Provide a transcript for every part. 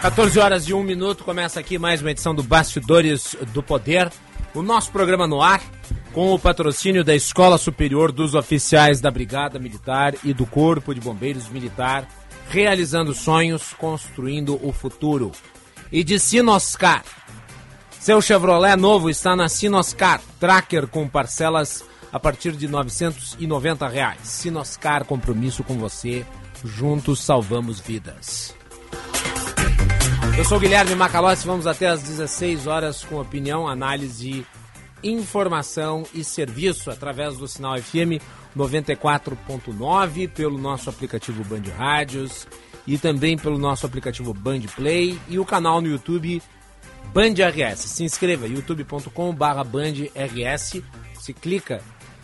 14 horas e 1 minuto, começa aqui mais uma edição do Bastidores do Poder. O nosso programa no ar, com o patrocínio da Escola Superior dos Oficiais da Brigada Militar e do Corpo de Bombeiros Militar, realizando sonhos, construindo o futuro. E de Sinoscar. Seu Chevrolet novo está na Sinoscar, tracker com parcelas a partir de 990 reais. Sinoscar, compromisso com você. Juntos salvamos vidas. Eu sou Guilherme Macalossi, vamos até às 16 horas com opinião, análise, informação e serviço através do sinal FM 94.9, pelo nosso aplicativo Band Rádios e também pelo nosso aplicativo Band Play e o canal no YouTube Band RS. Se inscreva, youtube.com/barra Band RS. Se clica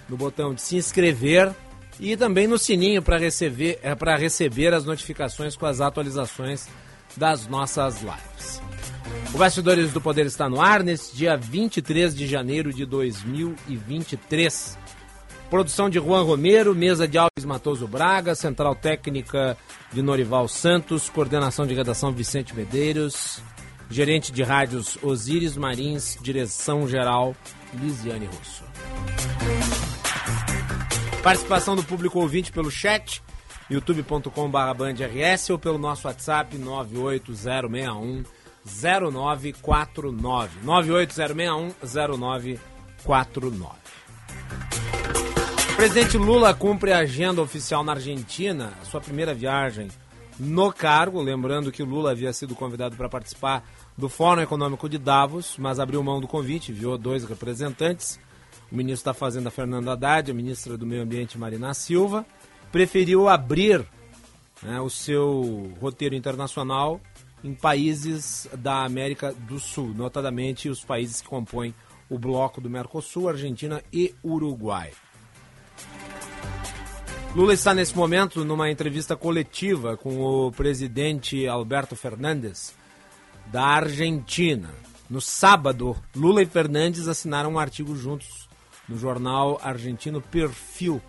no botão de se inscrever e também no sininho para receber, é, para receber as notificações com as atualizações das nossas lives. O Bastidores do Poder está no ar nesse dia 23 de janeiro de 2023. Produção de Juan Romero, mesa de Alves Matoso Braga, central técnica de Norival Santos, coordenação de redação Vicente Medeiros, gerente de rádios Osíris Marins, direção geral Lisiane Russo. Participação do público ouvinte pelo chat youtube.com/bandrs ou pelo nosso WhatsApp 98061 0949 98061 0949. O presidente Lula cumpre a agenda oficial na Argentina, sua primeira viagem no cargo, lembrando que Lula havia sido convidado para participar do Fórum Econômico de Davos, mas abriu mão do convite, enviou dois representantes, o ministro da Fazenda Fernando Haddad, a ministra do Meio Ambiente Marina Silva, preferiu abrir né, o seu roteiro internacional em países da América do Sul, notadamente os países que compõem o bloco do Mercosul, Argentina e Uruguai. Lula está nesse momento numa entrevista coletiva com o presidente Alberto Fernandes da Argentina. No sábado, Lula e Fernandes assinaram um artigo juntos no jornal argentino Perfil,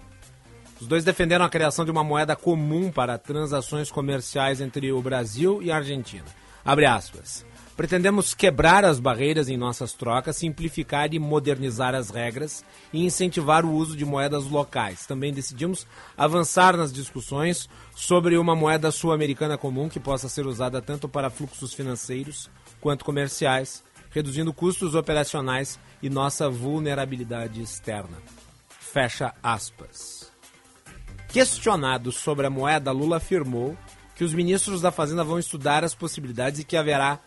os dois defenderam a criação de uma moeda comum para transações comerciais entre o Brasil e a Argentina. Abre aspas. Pretendemos quebrar as barreiras em nossas trocas, simplificar e modernizar as regras e incentivar o uso de moedas locais. Também decidimos avançar nas discussões sobre uma moeda sul-americana comum que possa ser usada tanto para fluxos financeiros quanto comerciais, reduzindo custos operacionais e nossa vulnerabilidade externa. Fecha aspas. Questionado sobre a moeda, Lula afirmou que os ministros da Fazenda vão estudar as possibilidades e que haverá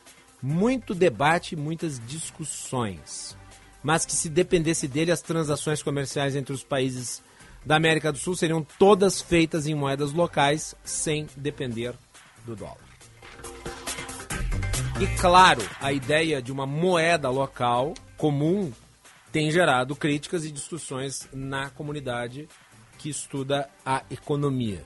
muito debate e muitas discussões. Mas que se dependesse dele, as transações comerciais entre os países da América do Sul seriam todas feitas em moedas locais, sem depender do dólar. E claro, a ideia de uma moeda local comum tem gerado críticas e discussões na comunidade que estuda a economia,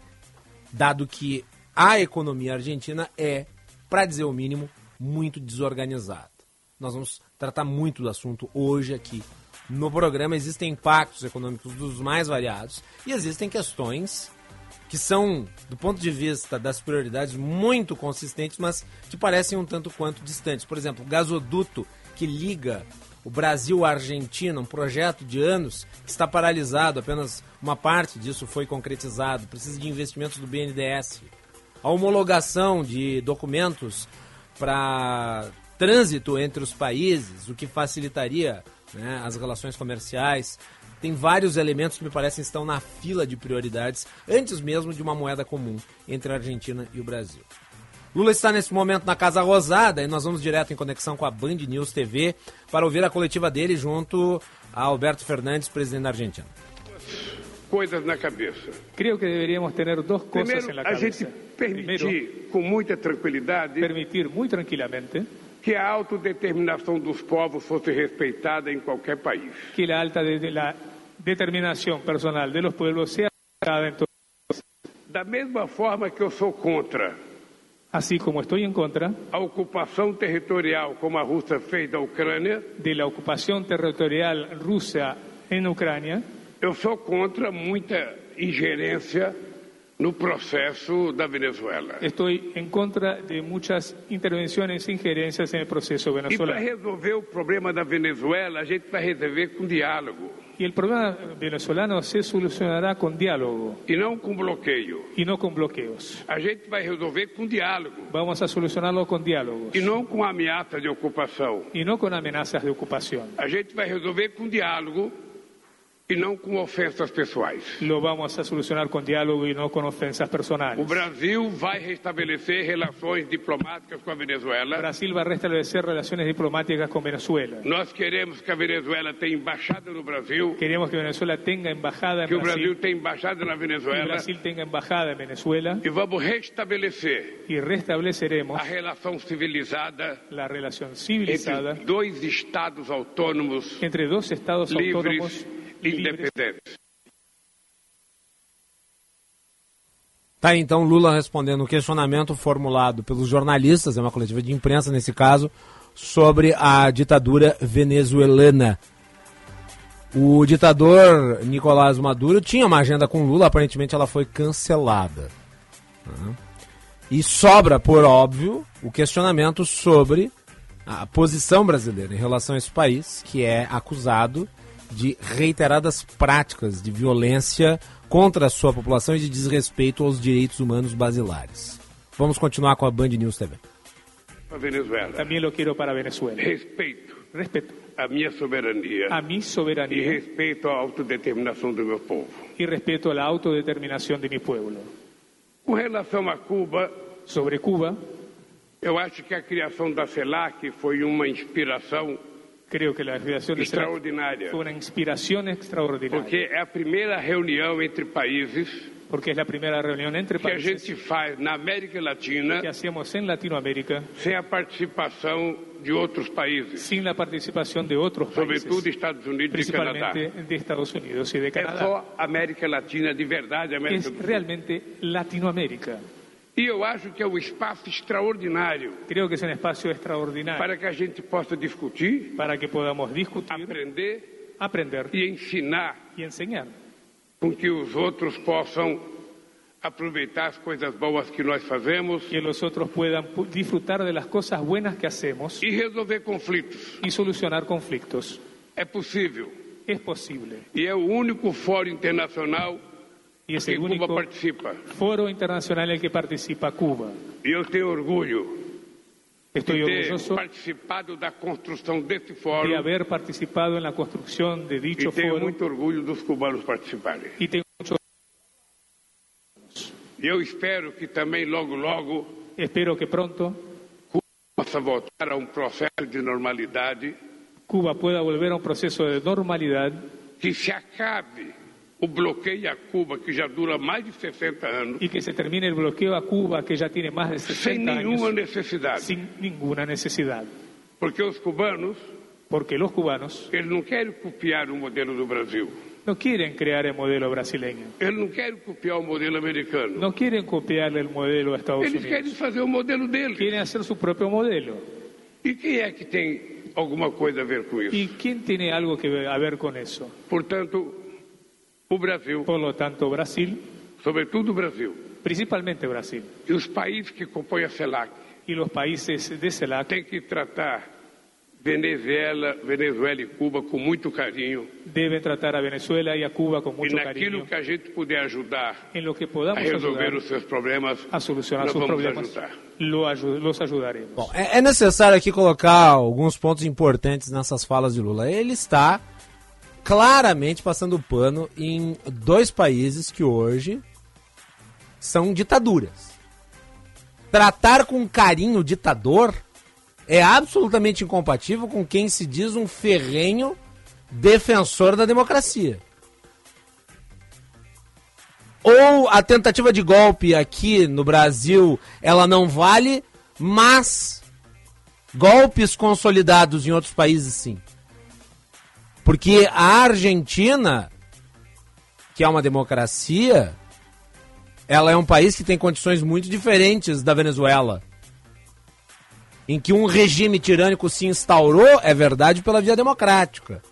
dado que a economia argentina é, para dizer o mínimo, muito desorganizada. Nós vamos tratar muito do assunto hoje aqui no programa. Existem impactos econômicos dos mais variados e existem questões que são, do ponto de vista das prioridades, muito consistentes, mas que parecem um tanto quanto distantes. Por exemplo, o gasoduto que liga o Brasil-Argentina, um projeto de anos que está paralisado, apenas uma parte disso foi concretizado, precisa de investimentos do BNDES. A homologação de documentos para trânsito entre os países, o que facilitaria né, as relações comerciais. Tem vários elementos que me parecem estão na fila de prioridades, antes mesmo de uma moeda comum entre a Argentina e o Brasil. Lula está nesse momento na Casa Rosada e nós vamos direto em conexão com a Band News TV para ouvir a coletiva dele junto a Alberto Fernandes, presidente da Argentina. Coisas na cabeça. Creio que deveríamos ter duas coisas Primeiro, na a cabeça. gente Primero, Permitir com muita tranquilidade permitir muy tranquilamente que a autodeterminação dos povos fosse respeitada em qualquer país. que la alta de, de la determinación personal de los pueblos sea respetada en todo. Da mesma forma que eu sou contra Así como estoy en contra a ocupação territorial como a Rússia fez da Ucrânia, de la ocupación territorial rusa en Ucrania, eu sou contra muita ingerência no processo da Venezuela. estoy en contra de muchas intervenciones e injerencias en el proceso E para venezolano. resolver o problema da Venezuela, a gente vai resolver com diálogo Y el problema venezolano se solucionará con diálogo e não com bloqueio. y no con bloqueos. A gente vai resolver com diálogo Vamos a solucionarlo con diálogos e não com ameaça de ocupação. y no con amenazas de ocupación. A gente vai resolver com diálogo e não com ofensas pessoais. Lo vamos a solucionar con diálogo y no con ofensas O personales. Brasil vai restabelecer relações diplomáticas com a Venezuela. Brasil va a restablecer relaciones diplomáticas con Venezuela. Nós queremos que a Venezuela tenha embaixada no Brasil, Queremos que Venezuela tenga embajada en que o Brasil Brasil, tenha embaixada na que Venezuela Brasil tenga embajada en Venezuela e vamos restabelecer y restableceremos a relação civilizada la relación entre civilizada dois estados autônomos entre dos estados livres e libres. Independentes. Tá então Lula respondendo um questionamento formulado pelos jornalistas, é uma coletiva de imprensa nesse caso, sobre a ditadura venezuelana. O ditador Nicolás Maduro tinha uma agenda com Lula, aparentemente ela foi cancelada. E sobra, por óbvio, o questionamento sobre a posição brasileira em relação a esse país, que é acusado de reiteradas práticas de violência contra a sua população e de desrespeito aos direitos humanos basilares. Vamos continuar com a Band News TV. A Venezuela. También lo quiero para Venezuela. Respeito Respeto a minha soberania a mi e soberanía respeito à autodeterminação do meu povo. y respeto a la autodeterminación de mi pueblo. Com relação a Cuba, Sobre Cuba, eu acho que a criação da CELAC foi uma inspiração creo que de CELAC extraordinária, fue una inspiración extraordinaria, porque é a primeira reunião entre países porque es la primera reunión entre que a países gente faz na América Latina que hacemos en Latinoamérica sem a participação de outros países, sin la participación de sobretudo países, Estados Unidos e Canadá. de Estados Unidos y de É Canadá. só América Latina de verdade, América Sul. realmente Latinoamérica. E eu acho que é um espaço extraordinário Creo que es un espacio extraordinario para que a gente possa discutir, para que podamos discutir, aprender aprender e ensinar y enseñar, com que os outros possam aproveitar as coisas boas que nós fazemos que los otros puedan pu- disfrutar de las cosas buenas que hacemos e resolver conflitos. y solucionar conflictos. É possível. Es posible. E é o único fórum internacional Y es que el Cuba único participa. foro internacional en el que participa Cuba. E eu tenho orgulho Estoy de ter orgulloso participado da construção desse de fórum haber participado en la construcción de e dicho tenho foro muito orgulho dos cubanos participarem. y tengo mucho E eu espero que também logo, logo, espero que pronto possa voltar a um processo de normalidade, Cuba pueda volver a un proceso de normalidad que se acabe o bloqueio a Cuba, que já dura mais de 60 anos, y que se termine el bloqueo a Cuba que ya tiene más de sem 60 nenhuma años necessidade. sin ninguna necesidad. Porque os cubanos, Porque los cubanos eles não querem copiar o modelo do Brasil. no quieren crear el modelo brasileño, Eles não querem copiar o modelo americano. no quieren copiarle el modelo Estados Eles querem Unidos, fazer o modelo deles. quieren hacer su propio modelo. E quem é que tem alguma coisa a ver com ¿Y isso? quién tiene algo que ver- a ver con eso? Portanto, o Brasil, Por lo tanto, Brasil, sobretudo o Brasil, principalmente Brasil, e os países que compõem a CELAC, y los países de CELAC têm que tratar Venezuela, Venezuela e Cuba com muito carinho. deben tratar a Venezuela y a Cuba con E mucho naquilo cariño. que a gente puder ajudar En lo que a podamos resolver ayudar os seus problemas, a solucionar nós sus vamos problemas, ajudar. lo ayu- los ayudaremos. Bom, é, é necessário aqui colocar alguns pontos importantes nessas falas de Lula. Ele está claramente passando pano em dois países que hoje são ditaduras. Tratar com carinho o ditador é absolutamente incompatível com quem se diz um ferrenho defensor da democracia. ou a tentativa de golpe aqui no Brasil, ela não vale, mas golpes consolidados em outros países sim. Porque a Argentina, que é uma democracia, ela é um país que tem condições muito diferentes da Venezuela. Em que um regime tirânico se instaurou, é verdade, pela via democrática.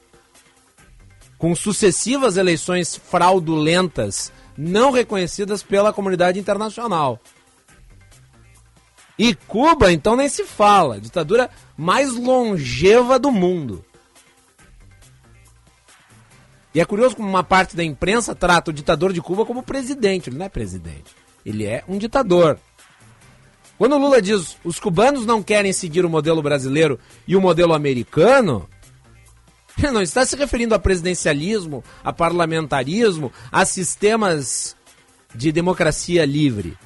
Com sucessivas eleições fraudulentas, não reconhecidas pela comunidade internacional. E Cuba, então, nem se fala. Ditadura mais longeva do mundo. E é curioso como uma parte da imprensa trata o ditador de Cuba como presidente. Ele não é presidente. Ele é um ditador. Quando o Lula diz os cubanos não querem seguir o modelo brasileiro e o modelo americano, ele não está se referindo a presidencialismo, a parlamentarismo, a sistemas de democracia livre.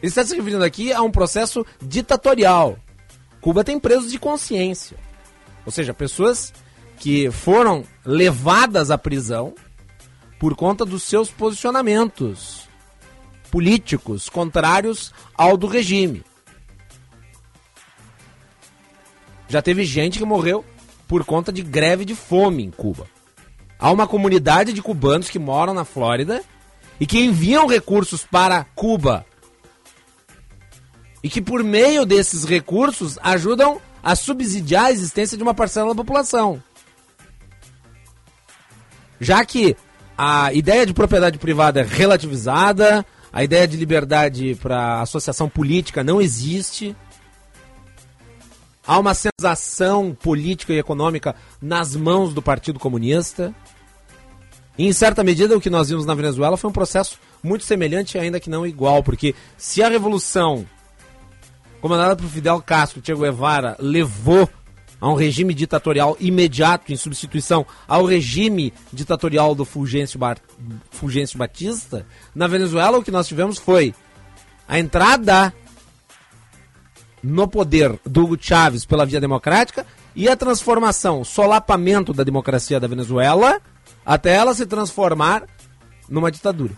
Ele está se referindo aqui a um processo ditatorial. Cuba tem presos de consciência. Ou seja, pessoas que foram levadas à prisão por conta dos seus posicionamentos políticos contrários ao do regime. Já teve gente que morreu por conta de greve de fome em Cuba. Há uma comunidade de cubanos que moram na Flórida e que enviam recursos para Cuba. E que por meio desses recursos ajudam a subsidiar a existência de uma parcela da população já que a ideia de propriedade privada é relativizada, a ideia de liberdade para associação política não existe. Há uma sensação política e econômica nas mãos do Partido Comunista. E, em certa medida, o que nós vimos na Venezuela foi um processo muito semelhante, ainda que não igual, porque se a revolução comandada por Fidel Castro, Che Guevara, levou a um regime ditatorial imediato em substituição ao regime ditatorial do Fulgêncio, Bar... Fulgêncio Batista, na Venezuela o que nós tivemos foi a entrada no poder do Hugo Chávez pela via democrática e a transformação, solapamento da democracia da Venezuela até ela se transformar numa ditadura.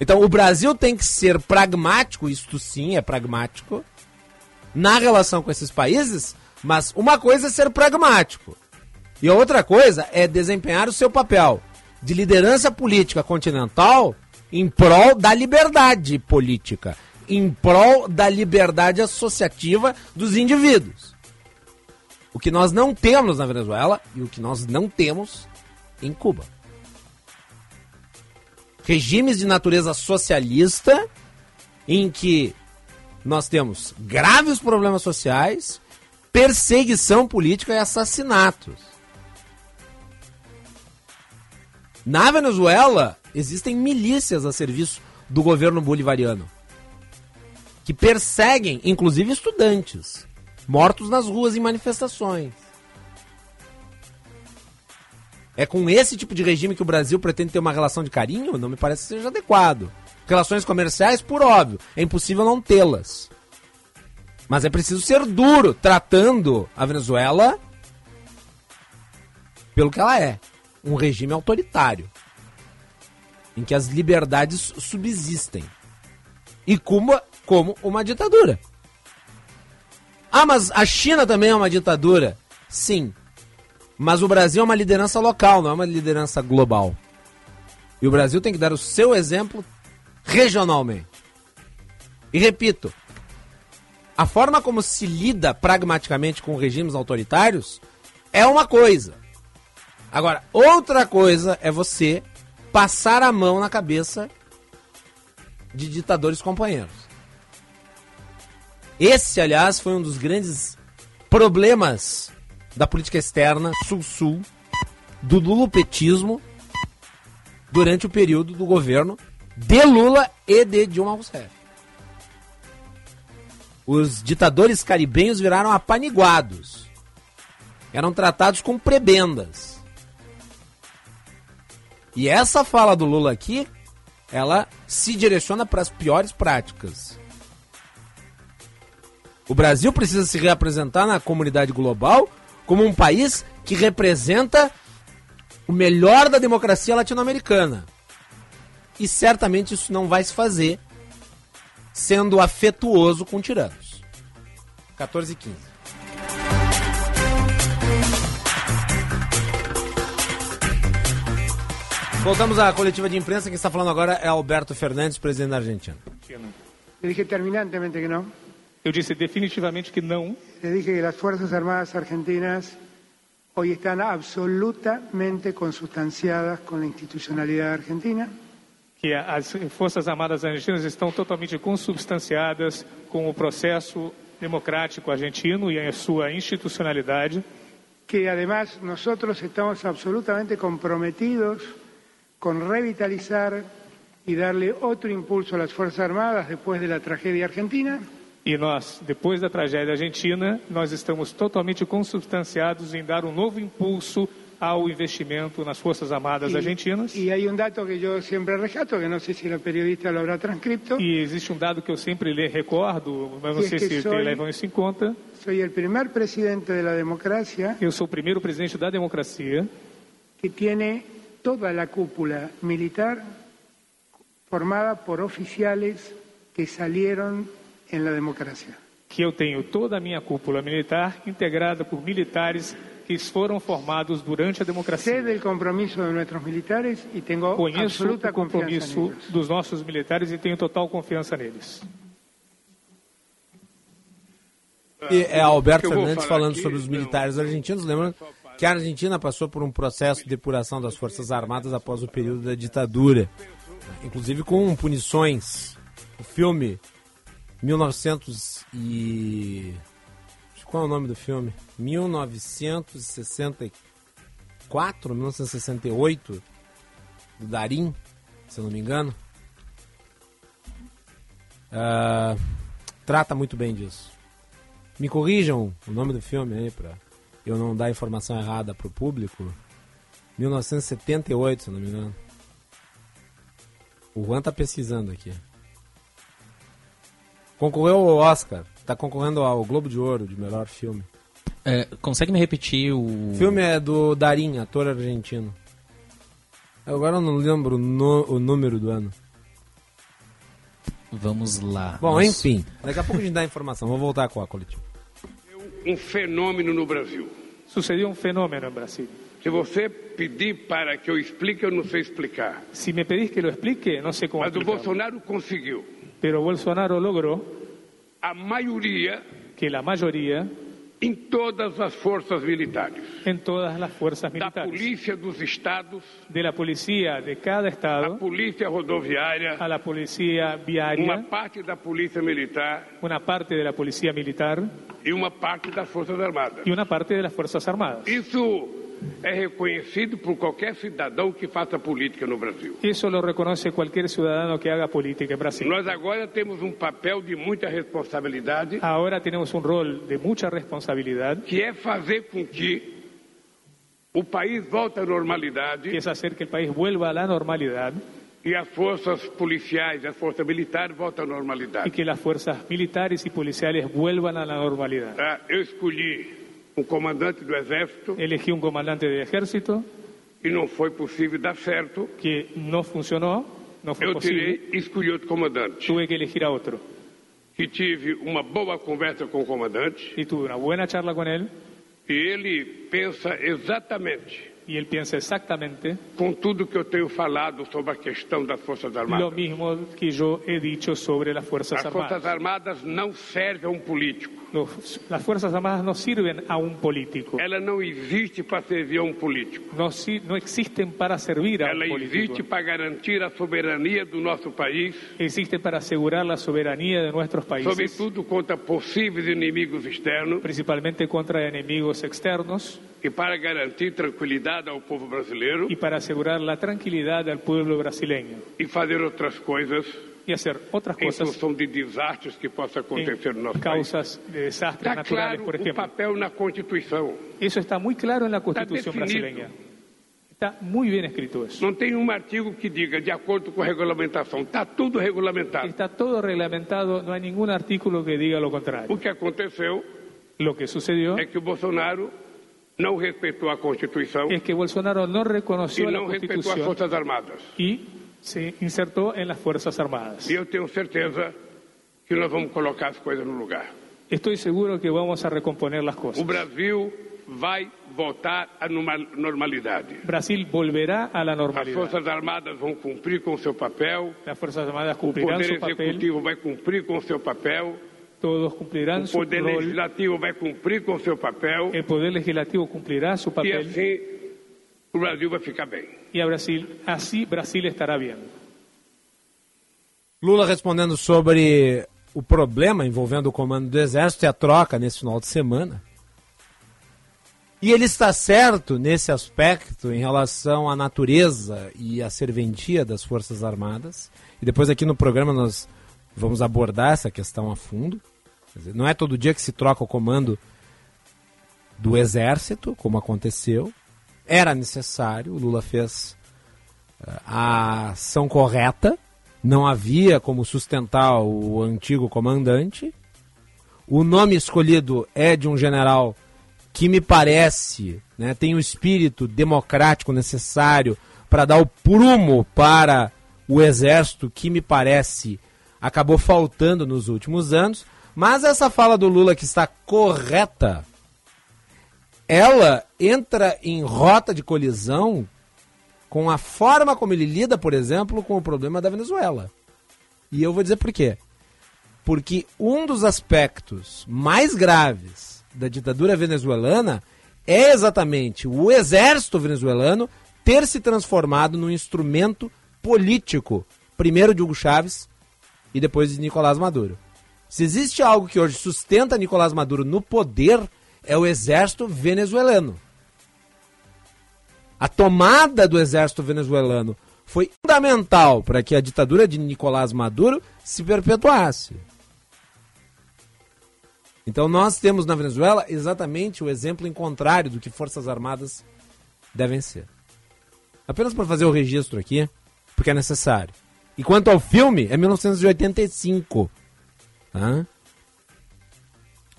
Então o Brasil tem que ser pragmático, isto sim é pragmático, na relação com esses países, mas uma coisa é ser pragmático e outra coisa é desempenhar o seu papel de liderança política continental em prol da liberdade política, em prol da liberdade associativa dos indivíduos. O que nós não temos na Venezuela e o que nós não temos em Cuba. Regimes de natureza socialista em que nós temos graves problemas sociais, perseguição política e assassinatos. Na Venezuela, existem milícias a serviço do governo bolivariano que perseguem, inclusive, estudantes mortos nas ruas em manifestações. É com esse tipo de regime que o Brasil pretende ter uma relação de carinho? Não me parece que seja adequado. Relações comerciais, por óbvio, é impossível não tê-las. Mas é preciso ser duro tratando a Venezuela pelo que ela é, um regime autoritário, em que as liberdades subsistem. E Cuba como uma ditadura. Ah, mas a China também é uma ditadura. Sim. Mas o Brasil é uma liderança local, não é uma liderança global. E o Brasil tem que dar o seu exemplo regionalmente. E repito, a forma como se lida pragmaticamente com regimes autoritários é uma coisa. Agora, outra coisa é você passar a mão na cabeça de ditadores companheiros. Esse, aliás, foi um dos grandes problemas da política externa sul-sul do lulopetismo durante o período do governo de Lula e de Dilma Rousseff. Os ditadores caribenhos viraram apaniguados. Eram tratados com prebendas. E essa fala do Lula aqui, ela se direciona para as piores práticas. O Brasil precisa se reapresentar na comunidade global como um país que representa o melhor da democracia latino-americana. E certamente isso não vai se fazer sendo afetuoso com tiranos. 14 e 15. Voltamos à coletiva de imprensa. Quem está falando agora é Alberto Fernandes, presidente da Argentina. Le dije terminantemente que no. Eu disse definitivamente que não. Le dije que las Fuerzas Armadas Argentinas hoy están absolutamente consustanciadas con la institucionalidad argentina. Que as Forças Armadas Argentinas estão totalmente consubstanciadas com o processo democrático argentino e a sua institucionalidade, que además nosotros estamos absolutamente comprometidos con revitalizar y darle otro impulso las Fuerzas Armadas después de la tragedia argentina. e nós, depois da tragédia argentina, nós estamos totalmente consubstanciados em dar um novo impulso ao investimento nas Forças Armadas Argentinas. y hay un dato que yo siempre rescato, que no sé si la periodista lo habrá transcripto. E existe um dado que eu sempre lhe recordo, mas não Que sei se soy- levam isso em conta. Soy el primer presidente de la democracia Eu sou o primeiro presidente da democracia que tiene toda la cúpula militar formada por oficiales que salieron en la democracia. que eu tenho toda a minha cúpula militar integrada por militares que foram formados durante a Sé democracia. del compromiso de nuestros militares y tengo Conheço absoluta o compromisso dos nossos militares e tenho total confiança neles. E é Alberto Fernandes falando aqui, sobre os militares argentinos. Lembrando que a Argentina passou por um processo de depuração das Forças Armadas após o período da ditadura, inclusive com punições. O filme 1900 e qual é o nome do filme? 1964, 1968 do Darim, se eu não me engano. Ah, trata muito bem disso. Me corrijam o nome do filme aí pra eu não dar informação errada pro público. 1978, se eu não me engano. O Juan tá pesquisando aqui. Concorreu ao Oscar. Tá concorrendo ao Globo de Ouro de melhor filme. É, consegue me repetir o. O filme é do Darim, ator argentino. Agora eu não lembro o, no- o número do ano. Vamos lá. Bom, Nós- enfim. Daqui a pouco a gente dá a informação. Vou voltar com a coletiva. Um fenômeno no Brasil. Sucedeu um fenômeno em Brasília. Se você pedir para que eu explique, eu não sei explicar. Se me pedís que lo explique, no sé cómo Mas o explicarlo. Bolsonaro conseguiu. Pero Bolsonaro logró A maioria que la mayoría em todas as forças militares. en todas las fuerzas Da militares, polícia dos estados, de la policía de cada a estado polícia rodoviária, a la policía uma viaria, parte da polícia militar una parte de la policía militar e uma parte das forças armadas. y una parte de las fuerzas armadas. Isso é reconhecido por qualquer cidadão que faça política no Brasil. Eso lo reconoce cualquier ciudadano que haga política en Brasil. Nós agora temos um papel de muita responsabilidade, Ahora tenemos un rol de mucha responsabilidad, que é fazer com que o país volte à normalidade que es hacer que el país vuelva a la normalidad e as forças policiais e as forças militares voltem à normalidade. que las fuerzas militares y policiales vuelvan a la normalidad. Ah, Eu escolhi um comandante do Exército Elegí un comandante de ejército e não foi possível dar certo. que no funcionó, no fue Eu posible, tirei e escolhi outro comandante. tuve que elegir a otro. Que tive uma boa conversa com o comandante Y tuve una buena charla con él e ele pensa exatamente y él piensa exactamente com tudo que eu tenho falado sobre a questão das Forças lo Armadas. mismo que yo he dicho sobre las Fuerzas As Forças Armadas. Não servem a um político. Los- las Fuerzas Armadas no sirven a un político, Ela não existe para servir a um político. no, si- no existen para servir a Ela un político, existe para garantir a soberania do nosso país, existen para asegurar la soberanía de nuestros países, sobretudo contra possíveis inimigos externos principalmente contra enemigos externos e para garantir tranquilidade ao povo brasileiro y para asegurar la tranquilidad al pueblo brasileño e fazer outras coisas y hacer otras em cosas função de desastres que possam acontecer no nosso país. causas de desastres Está naturales, claro por o ejemplo. papel na Constituição. Eso está muy claro en la Constitución definido. brasileña. Está muy bien escrito eso. Não tem um artigo que diga de acordo com a regulamentação. Está tudo regulamentado. Está todo reglamentado, no hay ningún artículo que diga lo contrario. O que aconteceu Lo que sucedió é que o Bolsonaro não respeitou a Constituição es que Bolsonaro no reconoció e não respeitou as Forças Armadas. y se insertó en las Fuerzas Armadas. E eu tenho certeza que nós vamos colocar as coisas no lugar. Estoy seguro que vamos a recomponer las cosas. O Brasil vai voltar à normal- normalidade. Brasil volverá a la As normalidad. Forças Armadas vão cumprir com o seu papel, Las Fuerzas Armadas o cumplirán Poder su papel, Executivo vai cumprir com o seu papel, todos cumplirán o su Poder rol, Legislativo vai cumprir com o seu papel, el Poder Legislativo cumplirá su e papel assim o Brasil vai ficar bem. y a Brasil, así Brasil estará bien. Lula respondendo sobre o problema envolvendo o comando do Exército e a troca nesse final de semana. E ele está certo nesse aspecto em relação à natureza e à serventia das Forças Armadas. E depois aqui no programa nós vamos abordar essa questão a fundo. Não é todo dia que se troca o comando do Exército, como aconteceu. Era necessário, o Lula fez eh, a ação correta, não havia como sustentar o antigo comandante. O nome escolhido é de um general que me parece né, tem o espírito democrático necessário para dar o prumo para o exército, que me parece acabou faltando nos últimos anos. Mas essa fala do Lula que está correta, ela entra em rota de colisão com a forma como ele lida, por exemplo, com o problema da Venezuela. E eu vou dizer por quê. Porque um dos aspectos mais graves da ditadura venezuelana é exatamente o exército venezuelano ter se transformado num instrumento político, primeiro de Hugo Chávez e depois de Nicolás Maduro. Se existe algo que hoje sustenta Nicolás Maduro no poder, é o exército venezuelano. A tomada do exército venezuelano foi fundamental para que a ditadura de Nicolás Maduro se perpetuasse. Então nós temos na Venezuela exatamente o exemplo em contrário do que Forças Armadas devem ser. Apenas para fazer o registro aqui, porque é necessário. E quanto ao filme, é 1985.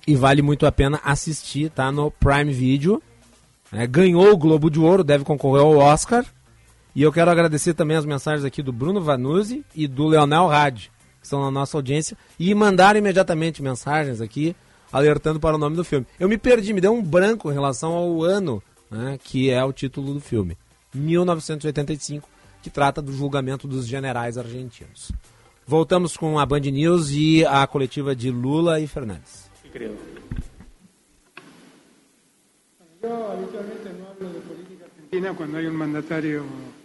E vale muito a pena assistir, tá? No Prime Video. É, ganhou o Globo de Ouro, deve concorrer ao Oscar. E eu quero agradecer também as mensagens aqui do Bruno Vanuzzi e do Leonel Rad, que estão na nossa audiência, e mandaram imediatamente mensagens aqui, alertando para o nome do filme. Eu me perdi, me deu um branco em relação ao ano né, que é o título do filme. 1985, que trata do julgamento dos generais argentinos. Voltamos com a Band News e a coletiva de Lula e Fernandes.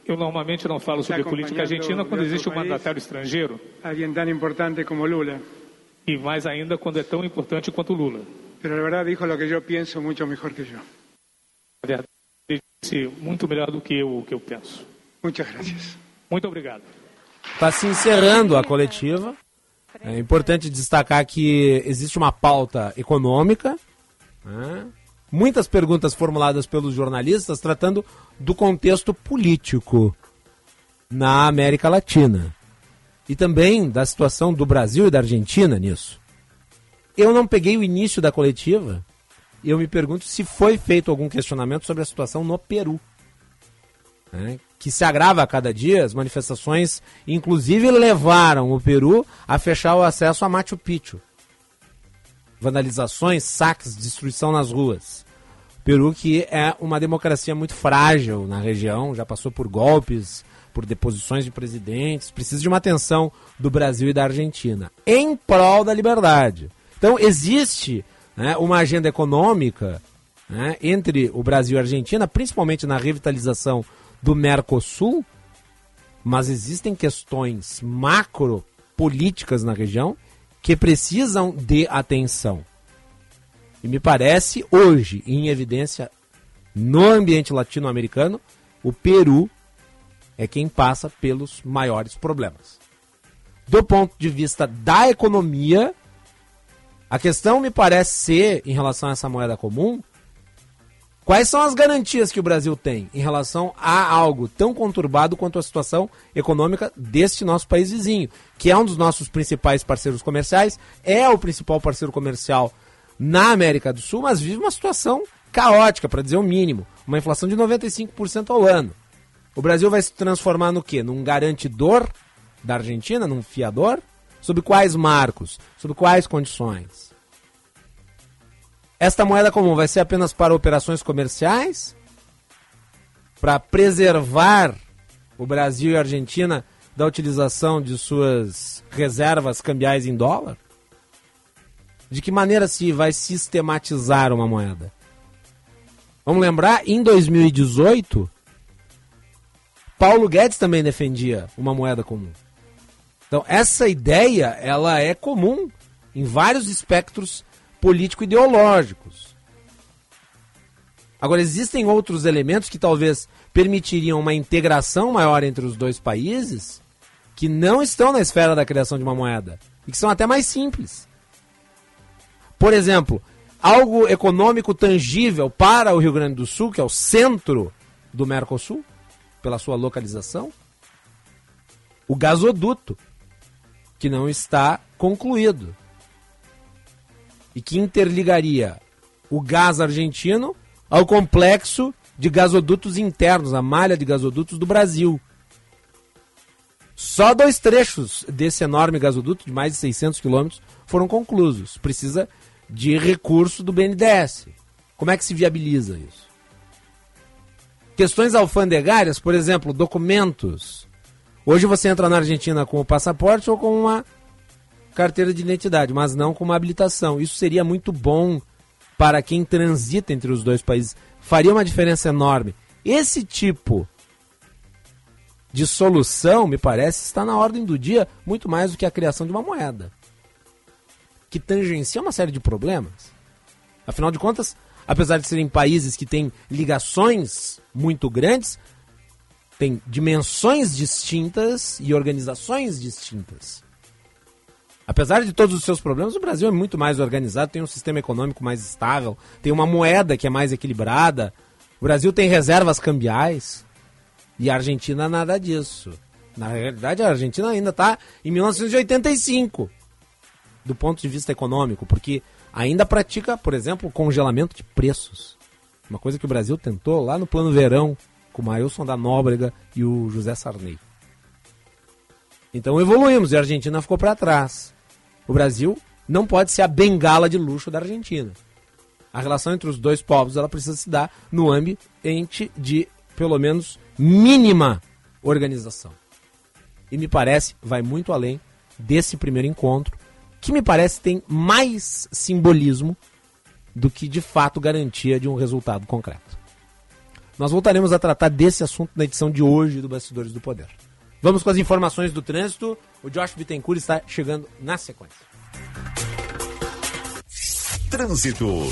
Eu normalmente não falo sobre política argentina quando existe um mandatário estrangeiro alguien tan importante como Lula. e mais ainda quando é tão importante quanto Lula. Pero la verdad dijo lo que yo pienso mucho mejor que yo. Na verdade, ele disse muito melhor do que eu o que eu penso. Muchas gracias. Muito obrigado. Está se encerrando a coletiva. É importante destacar que existe uma pauta econômica, né? muitas perguntas formuladas pelos jornalistas tratando do contexto político na América Latina e também da situação do Brasil e da Argentina nisso. Eu não peguei o início da coletiva e eu me pergunto se foi feito algum questionamento sobre a situação no Peru né, que se agrava a cada dia, as manifestações inclusive levaram o Peru a fechar o acesso a Machu Picchu. Vandalizações, saques, destruição nas ruas. Peru que é uma democracia muito frágil na região, já passou por golpes, por deposições de presidentes, precisa de uma atenção do Brasil e da Argentina em prol da liberdade. Então existe né, uma agenda econômica né, entre o Brasil e a Argentina, principalmente na revitalização do Mercosul, mas existem questões macro políticas na região que precisam de atenção. E me parece hoje em evidência no ambiente latino-americano, o Peru é quem passa pelos maiores problemas. Do ponto de vista da economia, a questão me parece ser, em relação a essa moeda comum, Quais são as garantias que o Brasil tem em relação a algo tão conturbado quanto a situação econômica deste nosso país vizinho, que é um dos nossos principais parceiros comerciais, é o principal parceiro comercial na América do Sul, mas vive uma situação caótica, para dizer o mínimo. Uma inflação de 95% ao ano. O Brasil vai se transformar no quê? Num garantidor da Argentina, num fiador? Sob quais marcos? Sob quais condições? Esta moeda comum vai ser apenas para operações comerciais? Para preservar o Brasil e a Argentina da utilização de suas reservas cambiais em dólar? De que maneira se vai sistematizar uma moeda? Vamos lembrar, em 2018, Paulo Guedes também defendia uma moeda comum. Então, essa ideia, ela é comum em vários espectros político-ideológicos. Agora, existem outros elementos que talvez permitiriam uma integração maior entre os dois países que não estão na esfera da criação de uma moeda e que são até mais simples. Por exemplo, algo econômico tangível para o Rio Grande do Sul, que é o centro do Mercosul, pela sua localização, o gasoduto, que não está concluído e que interligaria o gás argentino ao complexo de gasodutos internos, a malha de gasodutos do Brasil. Só dois trechos desse enorme gasoduto, de mais de 600 quilômetros, foram conclusos. Precisa de recurso do BNDES. Como é que se viabiliza isso? Questões alfandegárias, por exemplo, documentos. Hoje você entra na Argentina com o passaporte ou com uma carteira de identidade, mas não com uma habilitação. Isso seria muito bom para quem transita entre os dois países. Faria uma diferença enorme. Esse tipo de solução, me parece, está na ordem do dia muito mais do que a criação de uma moeda. Que tangencia uma série de problemas. Afinal de contas, apesar de serem países que têm ligações muito grandes, têm dimensões distintas e organizações distintas. Apesar de todos os seus problemas, o Brasil é muito mais organizado, tem um sistema econômico mais estável, tem uma moeda que é mais equilibrada. O Brasil tem reservas cambiais e a Argentina nada disso. Na realidade, a Argentina ainda está em 1985, do ponto de vista econômico, porque ainda pratica, por exemplo, congelamento de preços. Uma coisa que o Brasil tentou lá no Plano Verão, com o Mailson da Nóbrega e o José Sarney. Então evoluímos e a Argentina ficou para trás. O Brasil não pode ser a bengala de luxo da Argentina. A relação entre os dois povos ela precisa se dar no ambiente de, pelo menos, mínima organização. E me parece, vai muito além desse primeiro encontro, que me parece tem mais simbolismo do que de fato garantia de um resultado concreto. Nós voltaremos a tratar desse assunto na edição de hoje do Bastidores do Poder. Vamos com as informações do trânsito. O Josh Bittencourt está chegando na sequência. Trânsito.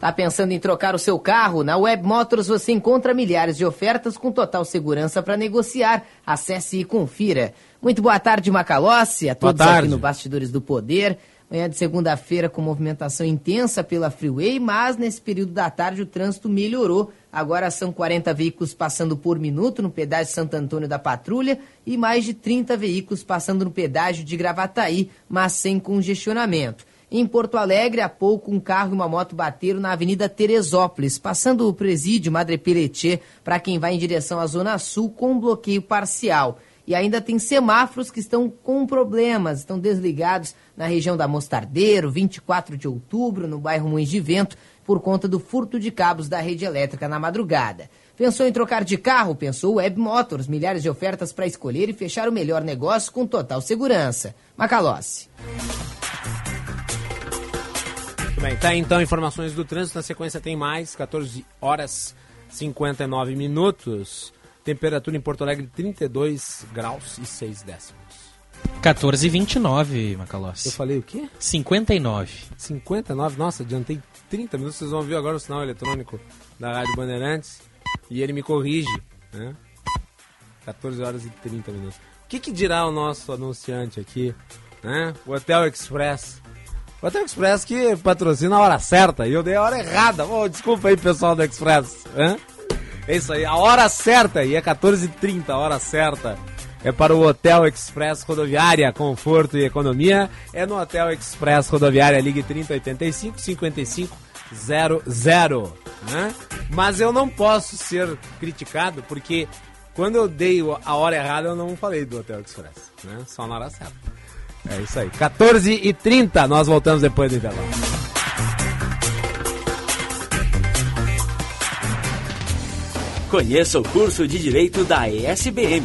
Tá pensando em trocar o seu carro? Na Web Motors você encontra milhares de ofertas com total segurança para negociar. Acesse e confira. Muito boa tarde, Macalossi, a todos aqui no Bastidores do Poder. Manhã de segunda-feira com movimentação intensa pela Freeway, mas nesse período da tarde o trânsito melhorou. Agora são 40 veículos passando por minuto no pedágio Santo Antônio da Patrulha e mais de 30 veículos passando no pedágio de Gravataí, mas sem congestionamento. Em Porto Alegre, há pouco, um carro e uma moto bateram na Avenida Teresópolis, passando o presídio Madre Pelletier para quem vai em direção à Zona Sul com um bloqueio parcial. E ainda tem semáforos que estão com problemas, estão desligados na região da Mostardeiro, 24 de outubro, no bairro Moinhos de Vento, por conta do furto de cabos da rede elétrica na madrugada. Pensou em trocar de carro? Pensou Web Motors, milhares de ofertas para escolher e fechar o melhor negócio com total segurança. Macalossi. Muito bem, tá então informações do trânsito, na sequência tem mais, 14 horas 59 minutos. Temperatura em Porto Alegre 32 graus e 6 décimos. 14 e 29, Macalossi. Eu falei o quê? 59. 59? Nossa, adiantei 30 minutos. Vocês vão ouvir agora o sinal eletrônico da Rádio Bandeirantes. E ele me corrige, né? 14 horas e 30 minutos. O que, que dirá o nosso anunciante aqui, né? O Hotel Express. O Hotel Express que patrocina a hora certa e eu dei a hora errada. Oh, desculpa aí, pessoal do Express. É isso aí, a hora certa, e é 14h30 a hora certa. É para o Hotel Express Rodoviária, conforto e economia. É no Hotel Express Rodoviária, ligue 3085 5500. Né? Mas eu não posso ser criticado porque quando eu dei a hora errada eu não falei do Hotel Express, né? Só na hora certa. É isso aí. 14 e 30 nós voltamos depois do intervalo. Conheça o curso de Direito da ESBM,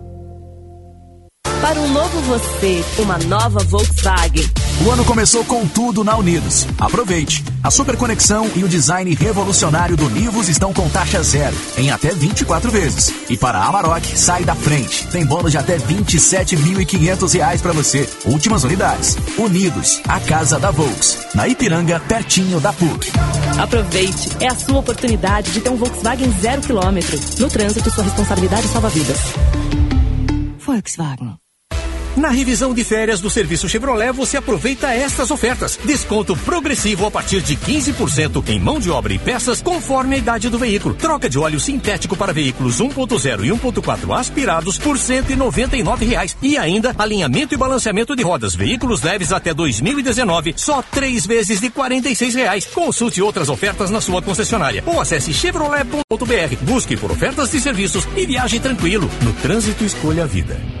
Para um novo você, uma nova Volkswagen. O ano começou com tudo na Unidos. Aproveite! A super conexão e o design revolucionário do Nivus estão com taxa zero, em até 24 vezes. E para a Amarok, sai da frente. Tem bônus de até 27.500 reais para você. Últimas unidades. Unidos, a casa da Volks. Na Ipiranga, pertinho da PUC. Aproveite! É a sua oportunidade de ter um Volkswagen zero quilômetro. No trânsito, sua responsabilidade salva vidas. Volkswagen. Na revisão de férias do serviço Chevrolet, você aproveita estas ofertas. Desconto progressivo a partir de 15% em mão de obra e peças, conforme a idade do veículo. Troca de óleo sintético para veículos 1.0 e 1.4 aspirados por 199 reais. E ainda alinhamento e balanceamento de rodas. Veículos leves até 2019, só três vezes de 46 reais. Consulte outras ofertas na sua concessionária ou acesse chevrolet.br. Busque por ofertas de serviços e viaje tranquilo. No trânsito, escolha a vida.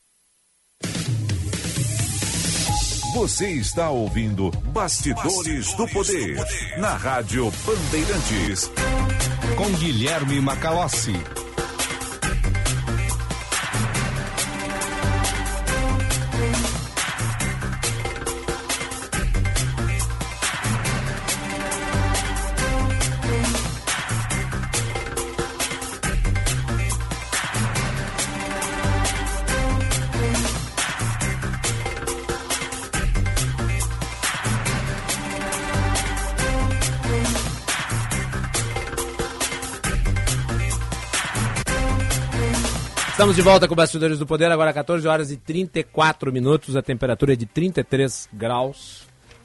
Você está ouvindo Bastidores, Bastidores do, poder, do Poder na Rádio Bandeirantes. Com Guilherme Macalossi. Estamos de volta com Bastidores do Poder, agora 14 horas e 34 minutos, a temperatura é de 33 graus.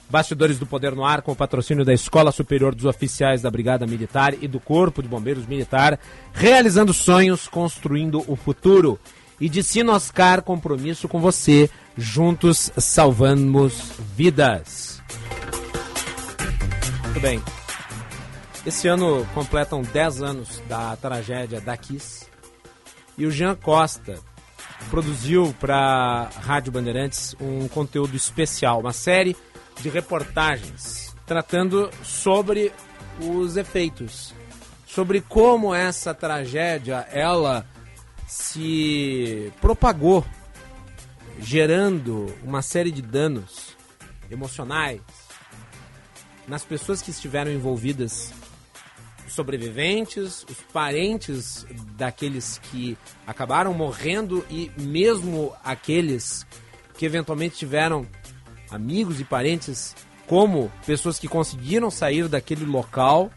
Bastidores do Poder no ar, com o patrocínio da Escola Superior dos Oficiais da Brigada Militar e do Corpo de Bombeiros Militar, realizando sonhos, construindo o futuro. E de Sinoscar, compromisso com você, juntos salvamos vidas. Muito bem. Esse ano completam 10 anos da tragédia da Kiss e o Jean Costa produziu para Rádio Bandeirantes um conteúdo especial, uma série de reportagens tratando sobre os efeitos, sobre como essa tragédia ela se propagou, gerando uma série de danos emocionais nas pessoas que estiveram envolvidas, sobreviventes, os parentes daqueles que acabaram morrendo e mesmo aqueles que eventualmente tiveram amigos e parentes como pessoas que conseguiram sair daquele local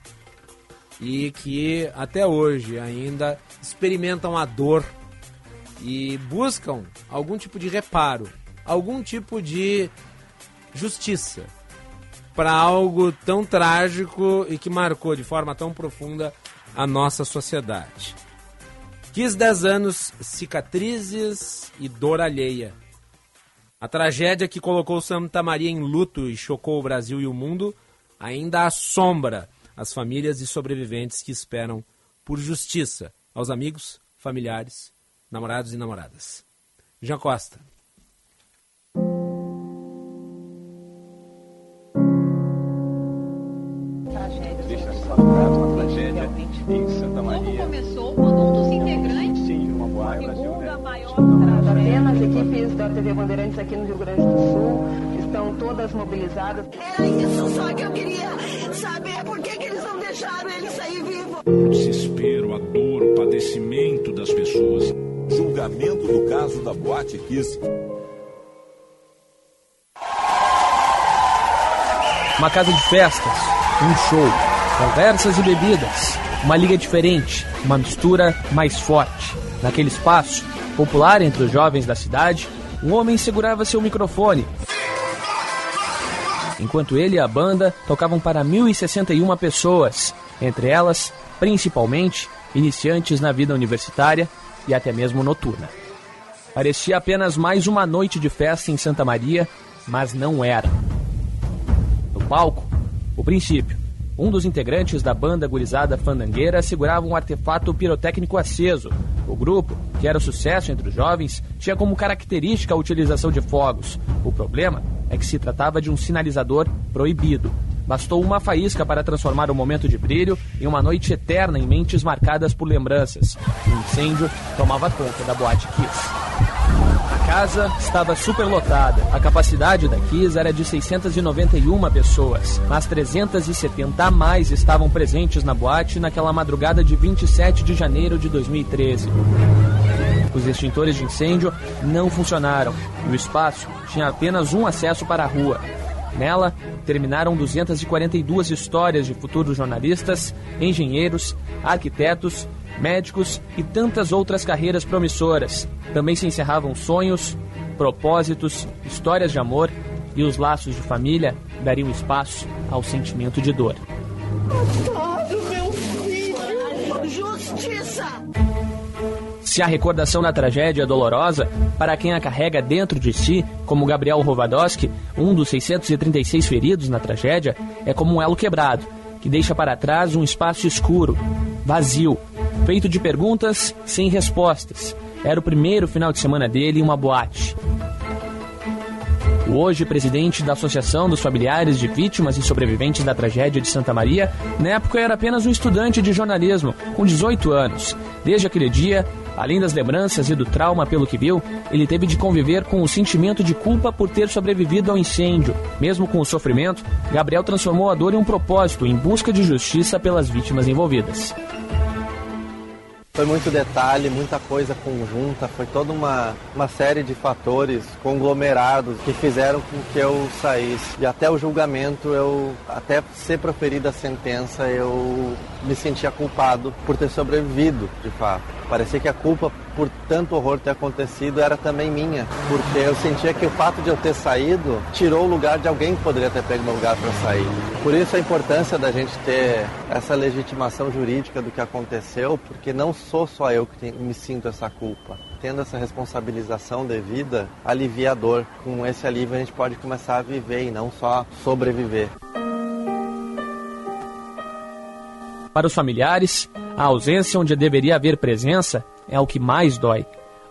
e que até hoje ainda experimentam a dor e buscam algum tipo de reparo, algum tipo de justiça para algo tão trágico e que marcou de forma tão profunda a nossa sociedade. Quis 10 anos, cicatrizes e dor alheia. A tragédia que colocou Santa Maria em luto e chocou o Brasil e o mundo ainda assombra as famílias e sobreviventes que esperam por justiça aos amigos, familiares, namorados e namoradas. Jean Costa. Uma tragédia em Santa Maria. começou quando um dos integrantes Sim, uma boa Brasil, né? Apenas equipes da TV Bandeirantes aqui no Rio Grande do Sul estão todas mobilizadas. Era isso só que eu queria saber por que, que eles não deixaram ele sair vivo. O desespero, a dor, o padecimento das pessoas. Julgamento do caso da Boate Kiss. Uma casa de festas, um show, conversas e bebidas, uma liga diferente, uma mistura mais forte. Naquele espaço, popular entre os jovens da cidade, um homem segurava seu microfone. Enquanto ele e a banda tocavam para 1.061 pessoas, entre elas, principalmente, iniciantes na vida universitária e até mesmo noturna. Parecia apenas mais uma noite de festa em Santa Maria, mas não era. No palco, o princípio, um dos integrantes da banda gurizada fandangueira segurava um artefato pirotécnico aceso. O grupo, que era sucesso entre os jovens, tinha como característica a utilização de fogos. O problema é que se tratava de um sinalizador proibido. Bastou uma faísca para transformar o momento de brilho em uma noite eterna em mentes marcadas por lembranças. O incêndio tomava conta da Boate Kiss. Casa estava superlotada. A capacidade da Kiss era de 691 pessoas, mas 370 a mais estavam presentes na boate naquela madrugada de 27 de janeiro de 2013. Os extintores de incêndio não funcionaram e o espaço tinha apenas um acesso para a rua. Nela, terminaram 242 histórias de futuros jornalistas, engenheiros, arquitetos, médicos e tantas outras carreiras promissoras. Também se encerravam sonhos, propósitos, histórias de amor e os laços de família dariam espaço ao sentimento de dor. Todo meu filho! Justiça! Se a recordação da tragédia é dolorosa, para quem a carrega dentro de si, como Gabriel Rovadowski, um dos 636 feridos na tragédia, é como um elo quebrado, que deixa para trás um espaço escuro, vazio, feito de perguntas sem respostas. Era o primeiro final de semana dele em uma boate. O hoje presidente da Associação dos Familiares de Vítimas e Sobreviventes da Tragédia de Santa Maria, na época era apenas um estudante de jornalismo, com 18 anos. Desde aquele dia, além das lembranças e do trauma pelo que viu, ele teve de conviver com o sentimento de culpa por ter sobrevivido ao incêndio. Mesmo com o sofrimento, Gabriel transformou a dor em um propósito em busca de justiça pelas vítimas envolvidas. Foi muito detalhe, muita coisa conjunta, foi toda uma, uma série de fatores conglomerados que fizeram com que eu saísse. E até o julgamento, eu até ser proferida a sentença, eu me sentia culpado por ter sobrevivido, de fato. Parecia que a culpa por tanto horror ter acontecido era também minha, porque eu sentia que o fato de eu ter saído tirou o lugar de alguém que poderia ter pego meu lugar para sair. Por isso a importância da gente ter essa legitimação jurídica do que aconteceu, porque não sou só eu que me sinto essa culpa. Tendo essa responsabilização devida, alivia a dor. Com esse alívio a gente pode começar a viver e não só sobreviver. Para os familiares, a ausência onde deveria haver presença é o que mais dói.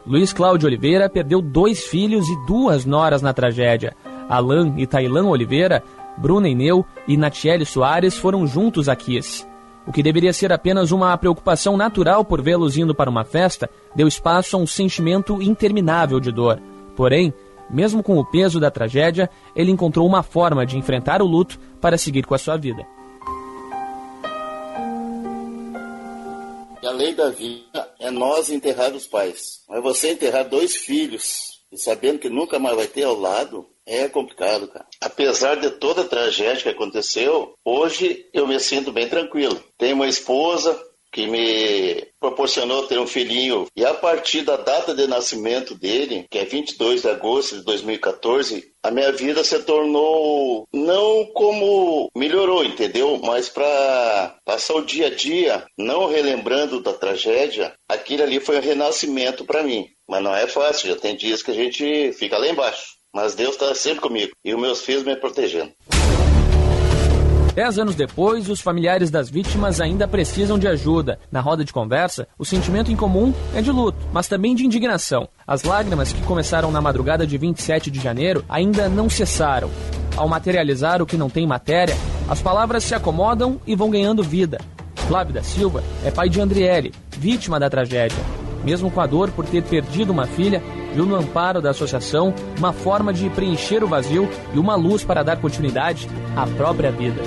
Luiz Cláudio Oliveira perdeu dois filhos e duas noras na tragédia. Alain e Tailã Oliveira, Bruna Ineu e Natiele Soares foram juntos a Kiss. O que deveria ser apenas uma preocupação natural por vê-los indo para uma festa, deu espaço a um sentimento interminável de dor. Porém, mesmo com o peso da tragédia, ele encontrou uma forma de enfrentar o luto para seguir com a sua vida. A lei da vida é nós enterrar os pais. Mas você enterrar dois filhos e sabendo que nunca mais vai ter ao lado, é complicado, cara. Apesar de toda a tragédia que aconteceu, hoje eu me sinto bem tranquilo. Tenho uma esposa que me proporcionou ter um filhinho. E a partir da data de nascimento dele, que é 22 de agosto de 2014, a minha vida se tornou não como melhorou, entendeu? Mas para passar o dia a dia, não relembrando da tragédia, aquilo ali foi um renascimento para mim. Mas não é fácil, já tem dias que a gente fica lá embaixo. Mas Deus está sempre comigo e os meus filhos me protegendo. Dez anos depois, os familiares das vítimas ainda precisam de ajuda. Na roda de conversa, o sentimento em comum é de luto, mas também de indignação. As lágrimas que começaram na madrugada de 27 de janeiro ainda não cessaram. Ao materializar o que não tem matéria, as palavras se acomodam e vão ganhando vida. Flávio da Silva é pai de Andriele, vítima da tragédia. Mesmo com a dor por ter perdido uma filha, viu no amparo da associação uma forma de preencher o vazio e uma luz para dar continuidade à própria vida.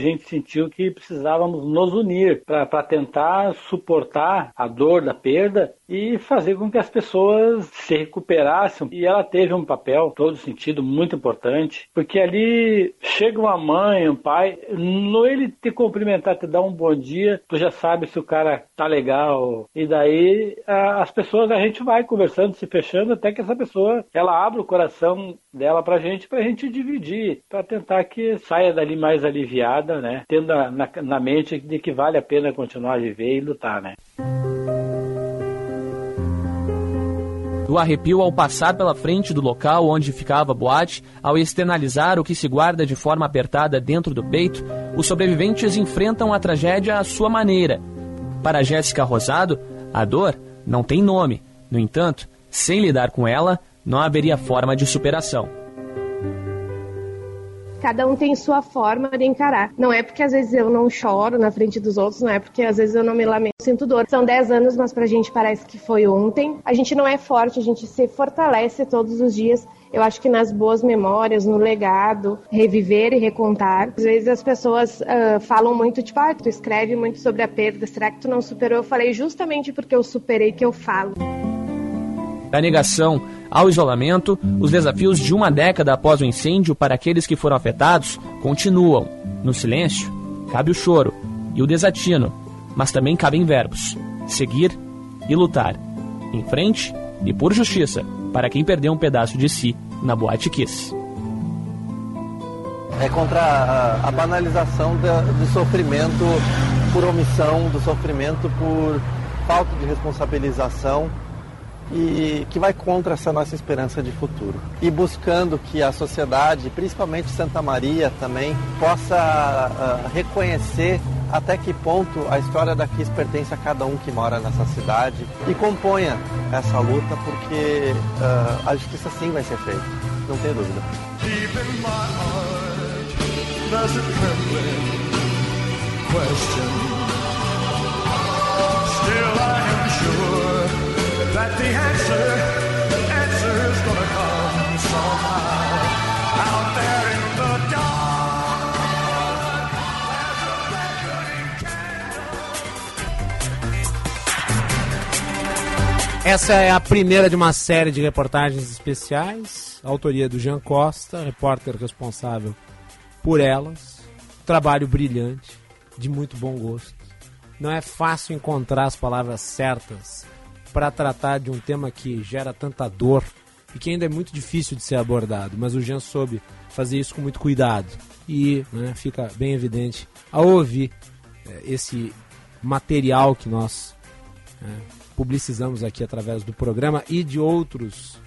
Gente sentiu que precisávamos nos unir para tentar suportar a dor da perda e fazer com que as pessoas se recuperassem. E ela teve um papel, todo sentido, muito importante, porque ali chega uma mãe, um pai, no ele te cumprimentar, te dar um bom dia, tu já sabe se o cara tá legal. E daí a, as pessoas, a gente vai conversando, se fechando, até que essa pessoa, ela abre o coração dela pra gente, pra gente dividir, para tentar que saia dali mais aliviada, né? Tendo na, na mente de que vale a pena continuar a viver e lutar, né? do arrepio ao passar pela frente do local onde ficava a boate, ao externalizar o que se guarda de forma apertada dentro do peito, os sobreviventes enfrentam a tragédia à sua maneira. Para Jéssica Rosado, a dor não tem nome. No entanto, sem lidar com ela, não haveria forma de superação. Cada um tem sua forma de encarar. Não é porque às vezes eu não choro na frente dos outros, não é porque às vezes eu não me lamento, sinto dor. São 10 anos, mas pra gente parece que foi ontem. A gente não é forte, a gente se fortalece todos os dias. Eu acho que nas boas memórias, no legado, reviver e recontar. Às vezes as pessoas uh, falam muito, tipo, ah, tu escreve muito sobre a perda, será que tu não superou? Eu falei justamente porque eu superei que eu falo. Da negação ao isolamento, os desafios de uma década após o incêndio para aqueles que foram afetados continuam. No silêncio, cabe o choro e o desatino, mas também cabem verbos: seguir e lutar. Em frente e por justiça para quem perdeu um pedaço de si na Boate Kiss. É contra a, a banalização do sofrimento por omissão, do sofrimento por falta de responsabilização e que vai contra essa nossa esperança de futuro. E buscando que a sociedade, principalmente Santa Maria também, possa uh, reconhecer até que ponto a história da Kiss pertence a cada um que mora nessa cidade e componha essa luta, porque uh, a justiça sim vai ser feita, não tenho dúvida. Still that the answer, the answer is gonna come somehow out there in the. Essa é a primeira de uma série de reportagens especiais, autoria do Jean Costa, repórter responsável por elas. Trabalho brilhante, de muito bom gosto. Não é fácil encontrar as palavras certas para tratar de um tema que gera tanta dor e que ainda é muito difícil de ser abordado, mas o Jean soube fazer isso com muito cuidado. E né, fica bem evidente ao ouvir é, esse material que nós é, publicizamos aqui através do programa e de outros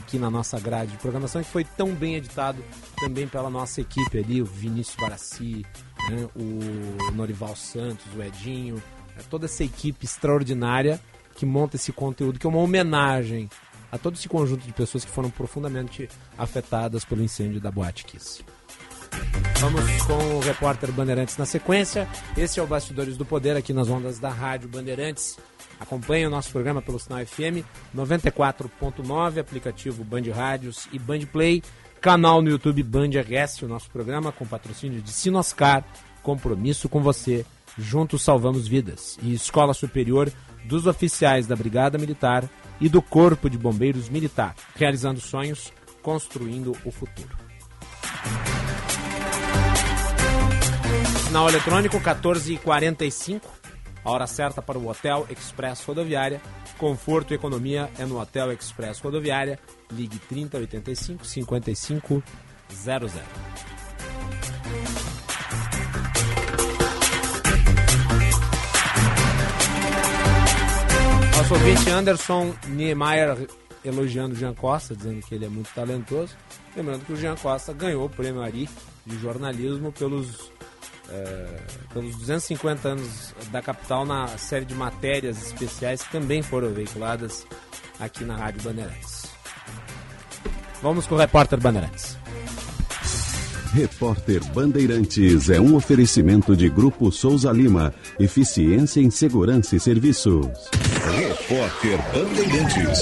aqui na nossa grade de programação que foi tão bem editado também pela nossa equipe ali, o Vinícius Baraci, né, o Norival Santos, o Edinho, é, toda essa equipe extraordinária que monta esse conteúdo, que é uma homenagem a todo esse conjunto de pessoas que foram profundamente afetadas pelo incêndio da Boate Kiss. Vamos com o repórter Bandeirantes na sequência. Esse é o Bastidores do Poder aqui nas ondas da Rádio Bandeirantes. Acompanhe o nosso programa pelo sinal FM 94.9, aplicativo Band Rádios e Band Play, canal no YouTube Band RS, o nosso programa com patrocínio de Sinoscar, compromisso com você, juntos salvamos vidas. E Escola Superior dos Oficiais da Brigada Militar e do Corpo de Bombeiros Militar, realizando sonhos, construindo o futuro. Sinal eletrônico 14h45, a hora certa para o Hotel Express Rodoviária. Conforto e economia é no Hotel Express Rodoviária. Ligue 3085 5500. Nosso ouvinte Anderson Niemeyer elogiando o Jean Costa, dizendo que ele é muito talentoso. Lembrando que o Jean Costa ganhou o prêmio Ari de jornalismo pelos, é, pelos 250 anos da capital na série de matérias especiais que também foram veiculadas aqui na Rádio Bandeirantes. Vamos com o repórter Bandeirantes. Repórter Bandeirantes é um oferecimento de Grupo Souza Lima. Eficiência em Segurança e Serviços. Repórter Bandeirantes.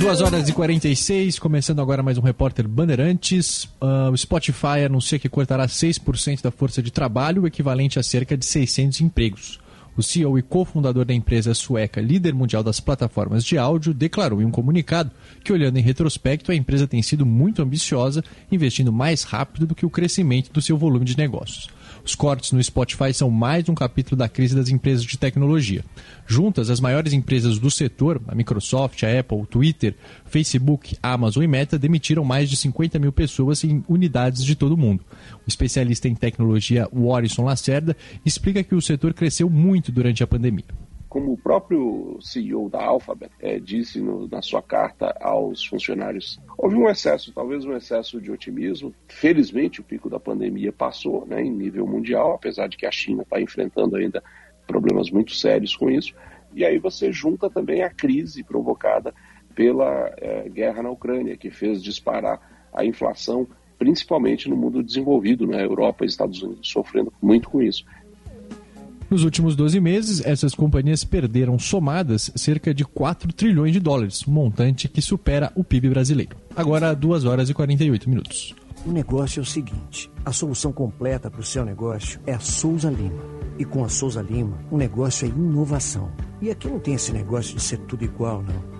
2 horas e 46, começando agora mais um repórter Bandeirantes. Uh, o Spotify anuncia que cortará 6% da força de trabalho, o equivalente a cerca de 600 empregos. O CEO e cofundador da empresa sueca, líder mundial das plataformas de áudio, declarou em um comunicado que, olhando em retrospecto, a empresa tem sido muito ambiciosa, investindo mais rápido do que o crescimento do seu volume de negócios. Os cortes no Spotify são mais um capítulo da crise das empresas de tecnologia. Juntas, as maiores empresas do setor, a Microsoft, a Apple, o Twitter, Facebook, Amazon e Meta, demitiram mais de 50 mil pessoas em unidades de todo o mundo. O especialista em tecnologia Warrison Lacerda explica que o setor cresceu muito durante a pandemia como o próprio CEO da Alphabet é, disse no, na sua carta aos funcionários, houve um excesso, talvez um excesso de otimismo. Felizmente, o pico da pandemia passou né, em nível mundial, apesar de que a China está enfrentando ainda problemas muito sérios com isso. E aí você junta também a crise provocada pela é, guerra na Ucrânia, que fez disparar a inflação, principalmente no mundo desenvolvido, na né, Europa e Estados Unidos, sofrendo muito com isso. Nos últimos 12 meses, essas companhias perderam somadas cerca de 4 trilhões de dólares, montante que supera o PIB brasileiro. Agora, 2 horas e 48 minutos. O negócio é o seguinte: a solução completa para o seu negócio é a Souza Lima. E com a Souza Lima, o negócio é inovação. E aqui não tem esse negócio de ser tudo igual, não.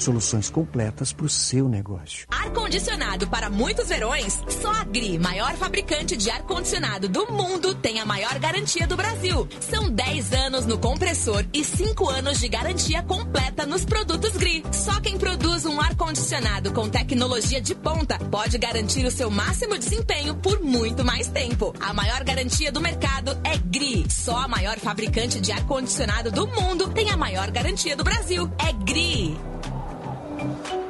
Soluções completas para o seu negócio. Ar-condicionado para muitos verões? Só a Gri, maior fabricante de ar-condicionado do mundo, tem a maior garantia do Brasil. São 10 anos no compressor e 5 anos de garantia completa nos produtos Gri. Só quem produz um ar-condicionado com tecnologia de ponta pode garantir o seu máximo desempenho por muito mais tempo. A maior garantia do mercado é Gri. Só a maior fabricante de ar-condicionado do mundo tem a maior garantia do Brasil. É Gri. Thank you.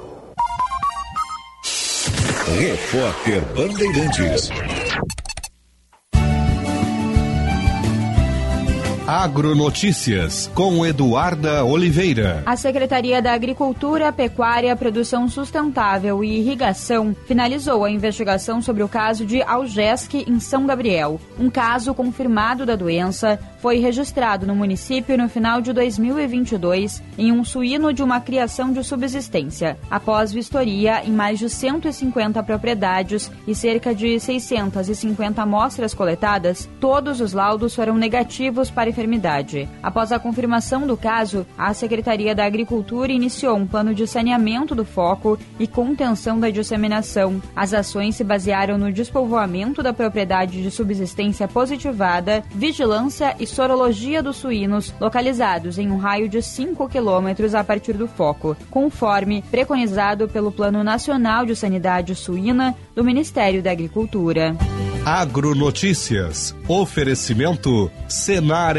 Repórter Bandeirantes. Agronotícias com Eduarda Oliveira. A Secretaria da Agricultura, Pecuária, Produção Sustentável e Irrigação finalizou a investigação sobre o caso de Algesc em São Gabriel. Um caso confirmado da doença foi registrado no município no final de 2022 em um suíno de uma criação de subsistência. Após vistoria em mais de 150 propriedades e cerca de 650 amostras coletadas, todos os laudos foram negativos para enfermidade. Após a confirmação do caso, a Secretaria da Agricultura iniciou um plano de saneamento do foco e contenção da disseminação. As ações se basearam no despovoamento da propriedade de subsistência positivada, vigilância e sorologia dos suínos localizados em um raio de 5 quilômetros a partir do foco, conforme preconizado pelo Plano Nacional de Sanidade Suína do Ministério da Agricultura. Agronotícias. Oferecimento Senar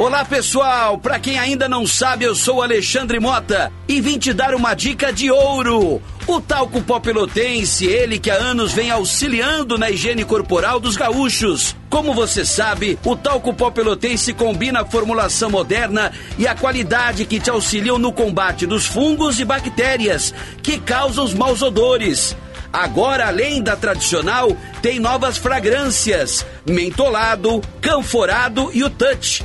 Olá pessoal, para quem ainda não sabe, eu sou Alexandre Mota e vim te dar uma dica de ouro. O talco pó pelotense, ele que há anos vem auxiliando na higiene corporal dos gaúchos. Como você sabe, o talco pó pelotense combina a formulação moderna e a qualidade que te auxiliam no combate dos fungos e bactérias que causam os maus odores. Agora, além da tradicional, tem novas fragrâncias: mentolado, canforado e o touch.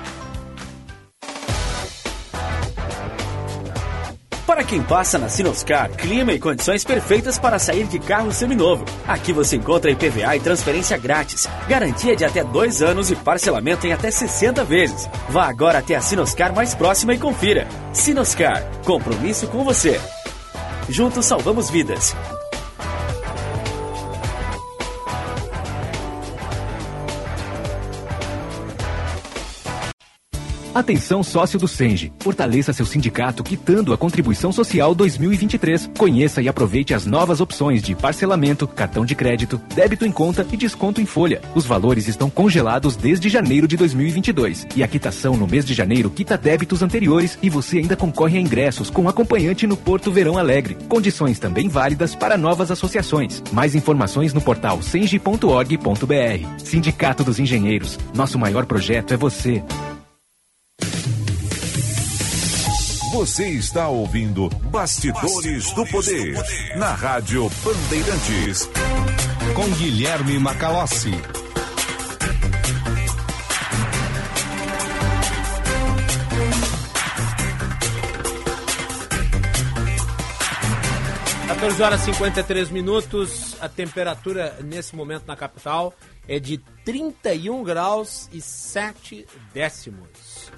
Para quem passa na Sinoscar, clima e condições perfeitas para sair de carro seminovo. Aqui você encontra IPVA e transferência grátis, garantia de até dois anos e parcelamento em até 60 vezes. Vá agora até a Sinoscar mais próxima e confira. Sinoscar, compromisso com você. Juntos salvamos vidas. Atenção sócio do Senge. Fortaleça seu sindicato quitando a contribuição social 2023. Conheça e aproveite as novas opções de parcelamento, cartão de crédito, débito em conta e desconto em folha. Os valores estão congelados desde janeiro de 2022 e a quitação no mês de janeiro quita débitos anteriores e você ainda concorre a ingressos com acompanhante no Porto Verão Alegre. Condições também válidas para novas associações. Mais informações no portal senge.org.br. Sindicato dos Engenheiros. Nosso maior projeto é você. Você está ouvindo Bastidores, do, Poder, na Rádio Bandeirantes. Com Guilherme Macalossi. Quatorze horas e 53 minutos. A temperatura nesse momento na capital é de 31 graus e 7 décimos.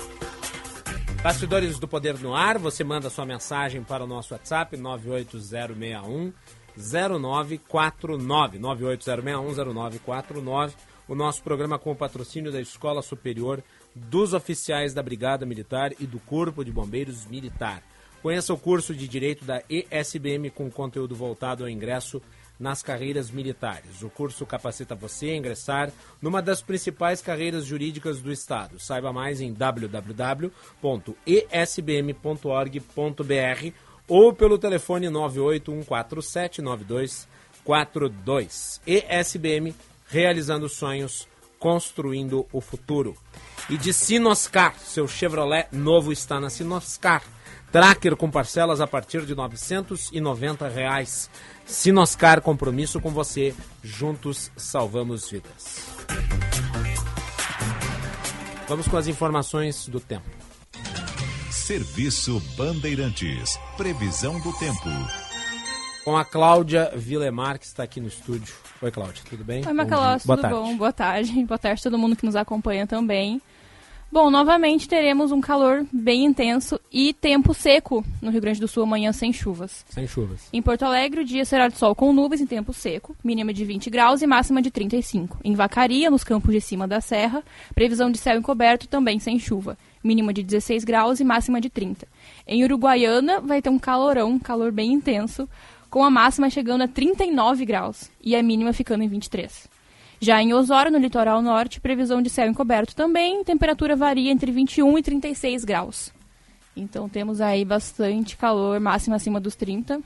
Bastidores do Poder no Ar, você manda sua mensagem para o nosso WhatsApp 98061 0949 98061 0949. O nosso programa com o patrocínio da Escola Superior dos Oficiais da Brigada Militar e do Corpo de Bombeiros Militar. Conheça o curso de Direito da ESBM com conteúdo voltado ao ingresso nas carreiras militares. O curso capacita você a ingressar numa das principais carreiras jurídicas do Estado. Saiba mais em www.esbm.org.br ou pelo telefone 981479242. ESBM, realizando sonhos, construindo o futuro. E de Sinoscar, seu Chevrolet novo está na Sinoscar. Tracker com parcelas a partir de 990 reais. Sinoscar, compromisso com você. Juntos salvamos vidas. Vamos com as informações do tempo. Serviço Bandeirantes. Previsão do tempo. com a Cláudia Vilemar, que está aqui no estúdio. Oi, Cláudia, tudo bem? Oi, Macalós, tudo tarde. bom? Boa tarde. Boa tarde a todo mundo que nos acompanha também. Bom, novamente teremos um calor bem intenso e tempo seco no Rio Grande do Sul amanhã sem chuvas. Sem chuvas. Em Porto Alegre, o dia será de sol com nuvens em tempo seco, mínima de 20 graus e máxima de 35. Em Vacaria, nos campos de cima da serra, previsão de céu encoberto também sem chuva, mínima de 16 graus e máxima de 30. Em Uruguaiana, vai ter um calorão, um calor bem intenso, com a máxima chegando a 39 graus e a mínima ficando em 23. Já em Osório, no litoral norte, previsão de céu encoberto também, temperatura varia entre 21 e 36 graus. Então temos aí bastante calor, máxima acima dos 30.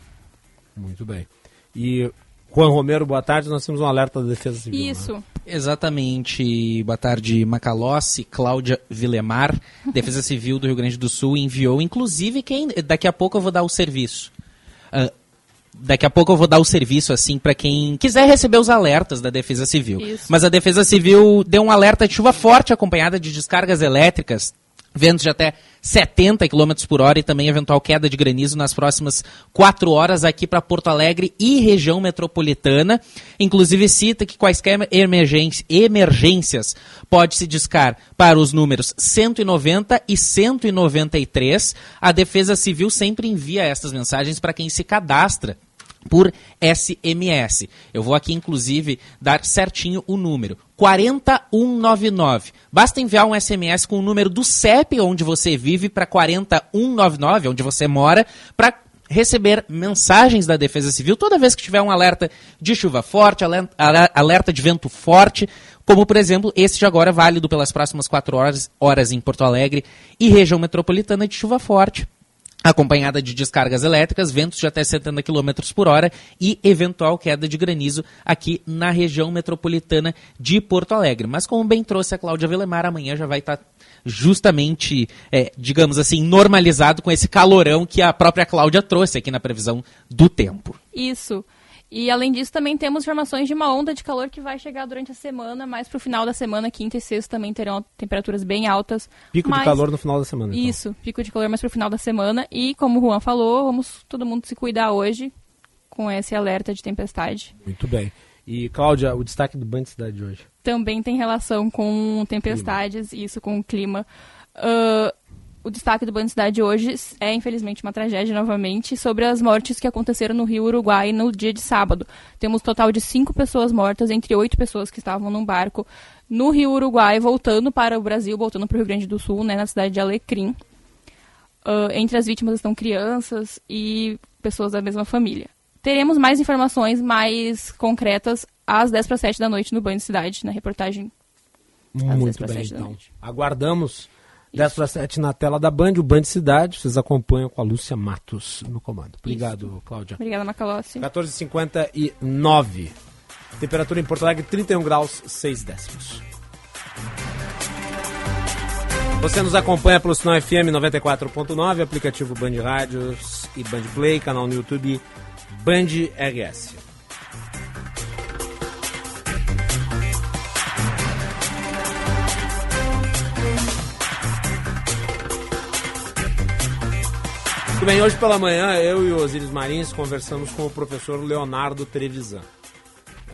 Muito bem. E Juan Romero, boa tarde. Nós temos um alerta da Defesa Civil. né? Isso. Exatamente. Boa tarde, Macalossi, Cláudia Vilemar. Defesa Civil do Rio Grande do Sul enviou, inclusive, quem daqui a pouco eu vou dar o serviço. Ah, daqui a pouco eu vou dar o serviço assim para quem quiser receber os alertas da Defesa Civil. Isso. Mas a Defesa Civil deu um alerta de chuva forte acompanhada de descargas elétricas, ventos de até 70 km por hora e também eventual queda de granizo nas próximas quatro horas aqui para Porto Alegre e região metropolitana. Inclusive cita que quaisquer emergência- emergências pode se discar para os números 190 e 193. A Defesa Civil sempre envia essas mensagens para quem se cadastra por SMS. Eu vou aqui, inclusive, dar certinho o número. 40199. Basta enviar um SMS com o número do CEP onde você vive para 40199, onde você mora, para receber mensagens da Defesa Civil toda vez que tiver um alerta de chuva forte, aler- ale- alerta de vento forte, como por exemplo esse de agora válido pelas próximas quatro horas, horas em Porto Alegre e região metropolitana de chuva forte acompanhada de descargas elétricas, ventos de até 70 km por hora e eventual queda de granizo aqui na região metropolitana de Porto Alegre. Mas como bem trouxe a Cláudia Velemar, amanhã já vai estar justamente, é, digamos assim, normalizado com esse calorão que a própria Cláudia trouxe aqui na previsão do tempo. Isso. E além disso, também temos informações de uma onda de calor que vai chegar durante a semana, mas pro final da semana, quinta e sexta, também terão temperaturas bem altas. Pico mas... de calor no final da semana. então. Isso, pico de calor mais pro final da semana. E como o Juan falou, vamos todo mundo se cuidar hoje com esse alerta de tempestade. Muito bem. E, Cláudia, o destaque do Band Cidade de hoje. Também tem relação com tempestades, isso com o clima. Ah, o destaque do Band Cidade hoje é, infelizmente, uma tragédia novamente sobre as mortes que aconteceram no Rio Uruguai no dia de sábado. Temos um total de cinco pessoas mortas, entre oito pessoas que estavam num barco no Rio Uruguai, voltando para o Brasil, voltando para o Rio Grande do Sul, né, na cidade de Alecrim. Ah, entre as vítimas estão crianças e pessoas da mesma família. Teremos mais informações mais concretas às 10 para 7 da noite no Banho de Cidade, na reportagem. às 10 Muito bem, 7 da então. Aguardamos 10 para 7 na tela da Band, o Band Cidade. Vocês acompanham com a Lúcia Matos no comando. Obrigado, Cláudia. Obrigada, Macalossi. 14h59. Temperatura em Porto Alegre, 31 graus, 6 décimos. Você nos acompanha pelo sinal FM 94.9, aplicativo Band Rádios e Band Play, canal no YouTube Band RS. Muito bem, hoje pela manhã eu e o Osiris Marins conversamos com o professor Leonardo Trevisan.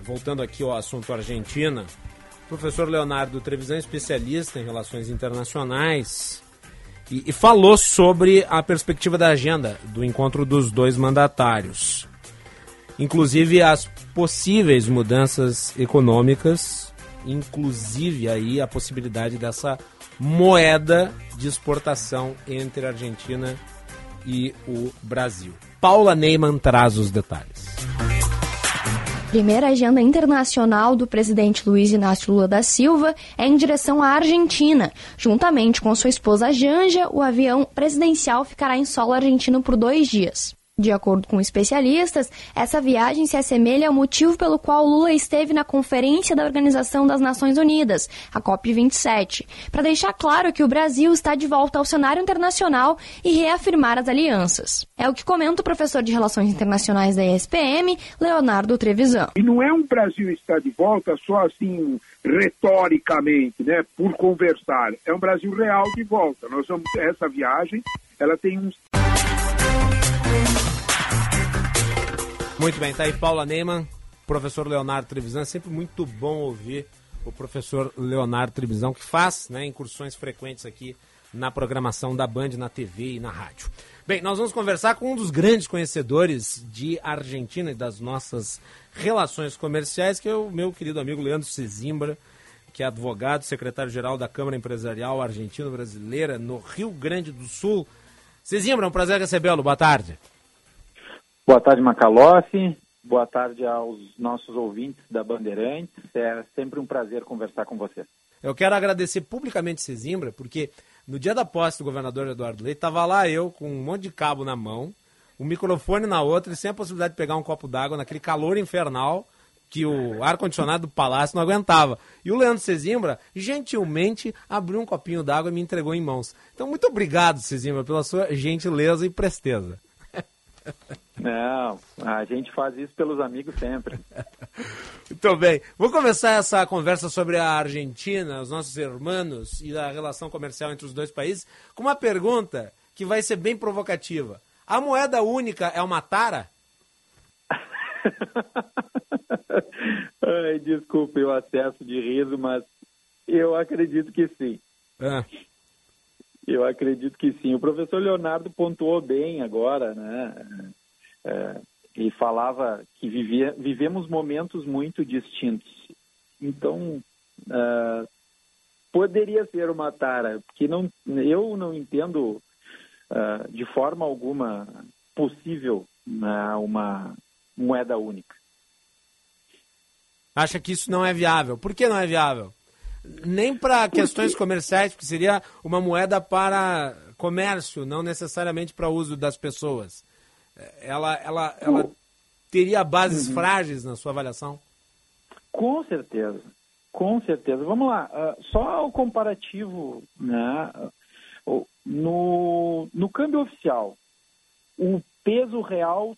Voltando aqui ao assunto Argentina, o professor Leonardo Trevisan especialista em relações internacionais e, e falou sobre a perspectiva da agenda do encontro dos dois mandatários. Inclusive as possíveis mudanças econômicas, inclusive aí a possibilidade dessa moeda de exportação entre a Argentina e o Brasil. Paula Neyman traz os detalhes. Primeira agenda internacional do presidente Luiz Inácio Lula da Silva é em direção à Argentina. Juntamente com sua esposa Janja, o avião presidencial ficará em solo argentino por dois dias. De acordo com especialistas, essa viagem se assemelha ao motivo pelo qual Lula esteve na Conferência da Organização das Nações Unidas, a COP27, para deixar claro que o Brasil está de volta ao cenário internacional e reafirmar as alianças. É o que comenta o professor de Relações Internacionais da ESPM, Leonardo Trevisan. E não é um Brasil estar de volta só assim retoricamente, né, por conversar. É um Brasil real de volta. Nós vamos essa viagem, ela tem um Muito bem, tá aí Paula Neyman, professor Leonardo Trevisan. Sempre muito bom ouvir o professor Leonardo Trevisan, que faz né, incursões frequentes aqui na programação da Band, na TV e na rádio. Bem, nós vamos conversar com um dos grandes conhecedores de Argentina e das nossas relações comerciais, que é o meu querido amigo Leandro Cezimbra, que é advogado, secretário-geral da Câmara Empresarial Argentino-Brasileira no Rio Grande do Sul. Cezimbra, é um prazer recebê-lo. Boa tarde. Boa tarde, Macalossi. Boa tarde aos nossos ouvintes da Bandeirantes. É sempre um prazer conversar com você. Eu quero agradecer publicamente Cezimbra, porque no dia da posse do governador Eduardo Leite, estava lá eu com um monte de cabo na mão, o um microfone na outra e sem a possibilidade de pegar um copo d'água naquele calor infernal que o ar-condicionado do palácio não aguentava. E o Leandro Cezimbra, gentilmente, abriu um copinho d'água e me entregou em mãos. Então, muito obrigado, Cezimbra, pela sua gentileza e presteza. Não, a gente faz isso pelos amigos sempre. Muito bem. Vou começar essa conversa sobre a Argentina, os nossos irmãos e a relação comercial entre os dois países com uma pergunta que vai ser bem provocativa. A moeda única é uma tara? Ai, desculpe o acesso de riso, mas eu acredito que sim. Ah. Eu acredito que sim. O professor Leonardo pontuou bem agora, né? É, e falava que vivia, vivemos momentos muito distintos. Então, uh, poderia ser uma tara, porque não, eu não entendo uh, de forma alguma possível uh, uma moeda única. Acha que isso não é viável? Por que não é viável? Nem para questões comerciais, porque seria uma moeda para comércio, não necessariamente para uso das pessoas. Ela, ela, ela teria bases uhum. frágeis na sua avaliação? Com certeza, com certeza. Vamos lá, uh, só o comparativo, né? Uh, no, no câmbio oficial, o peso real,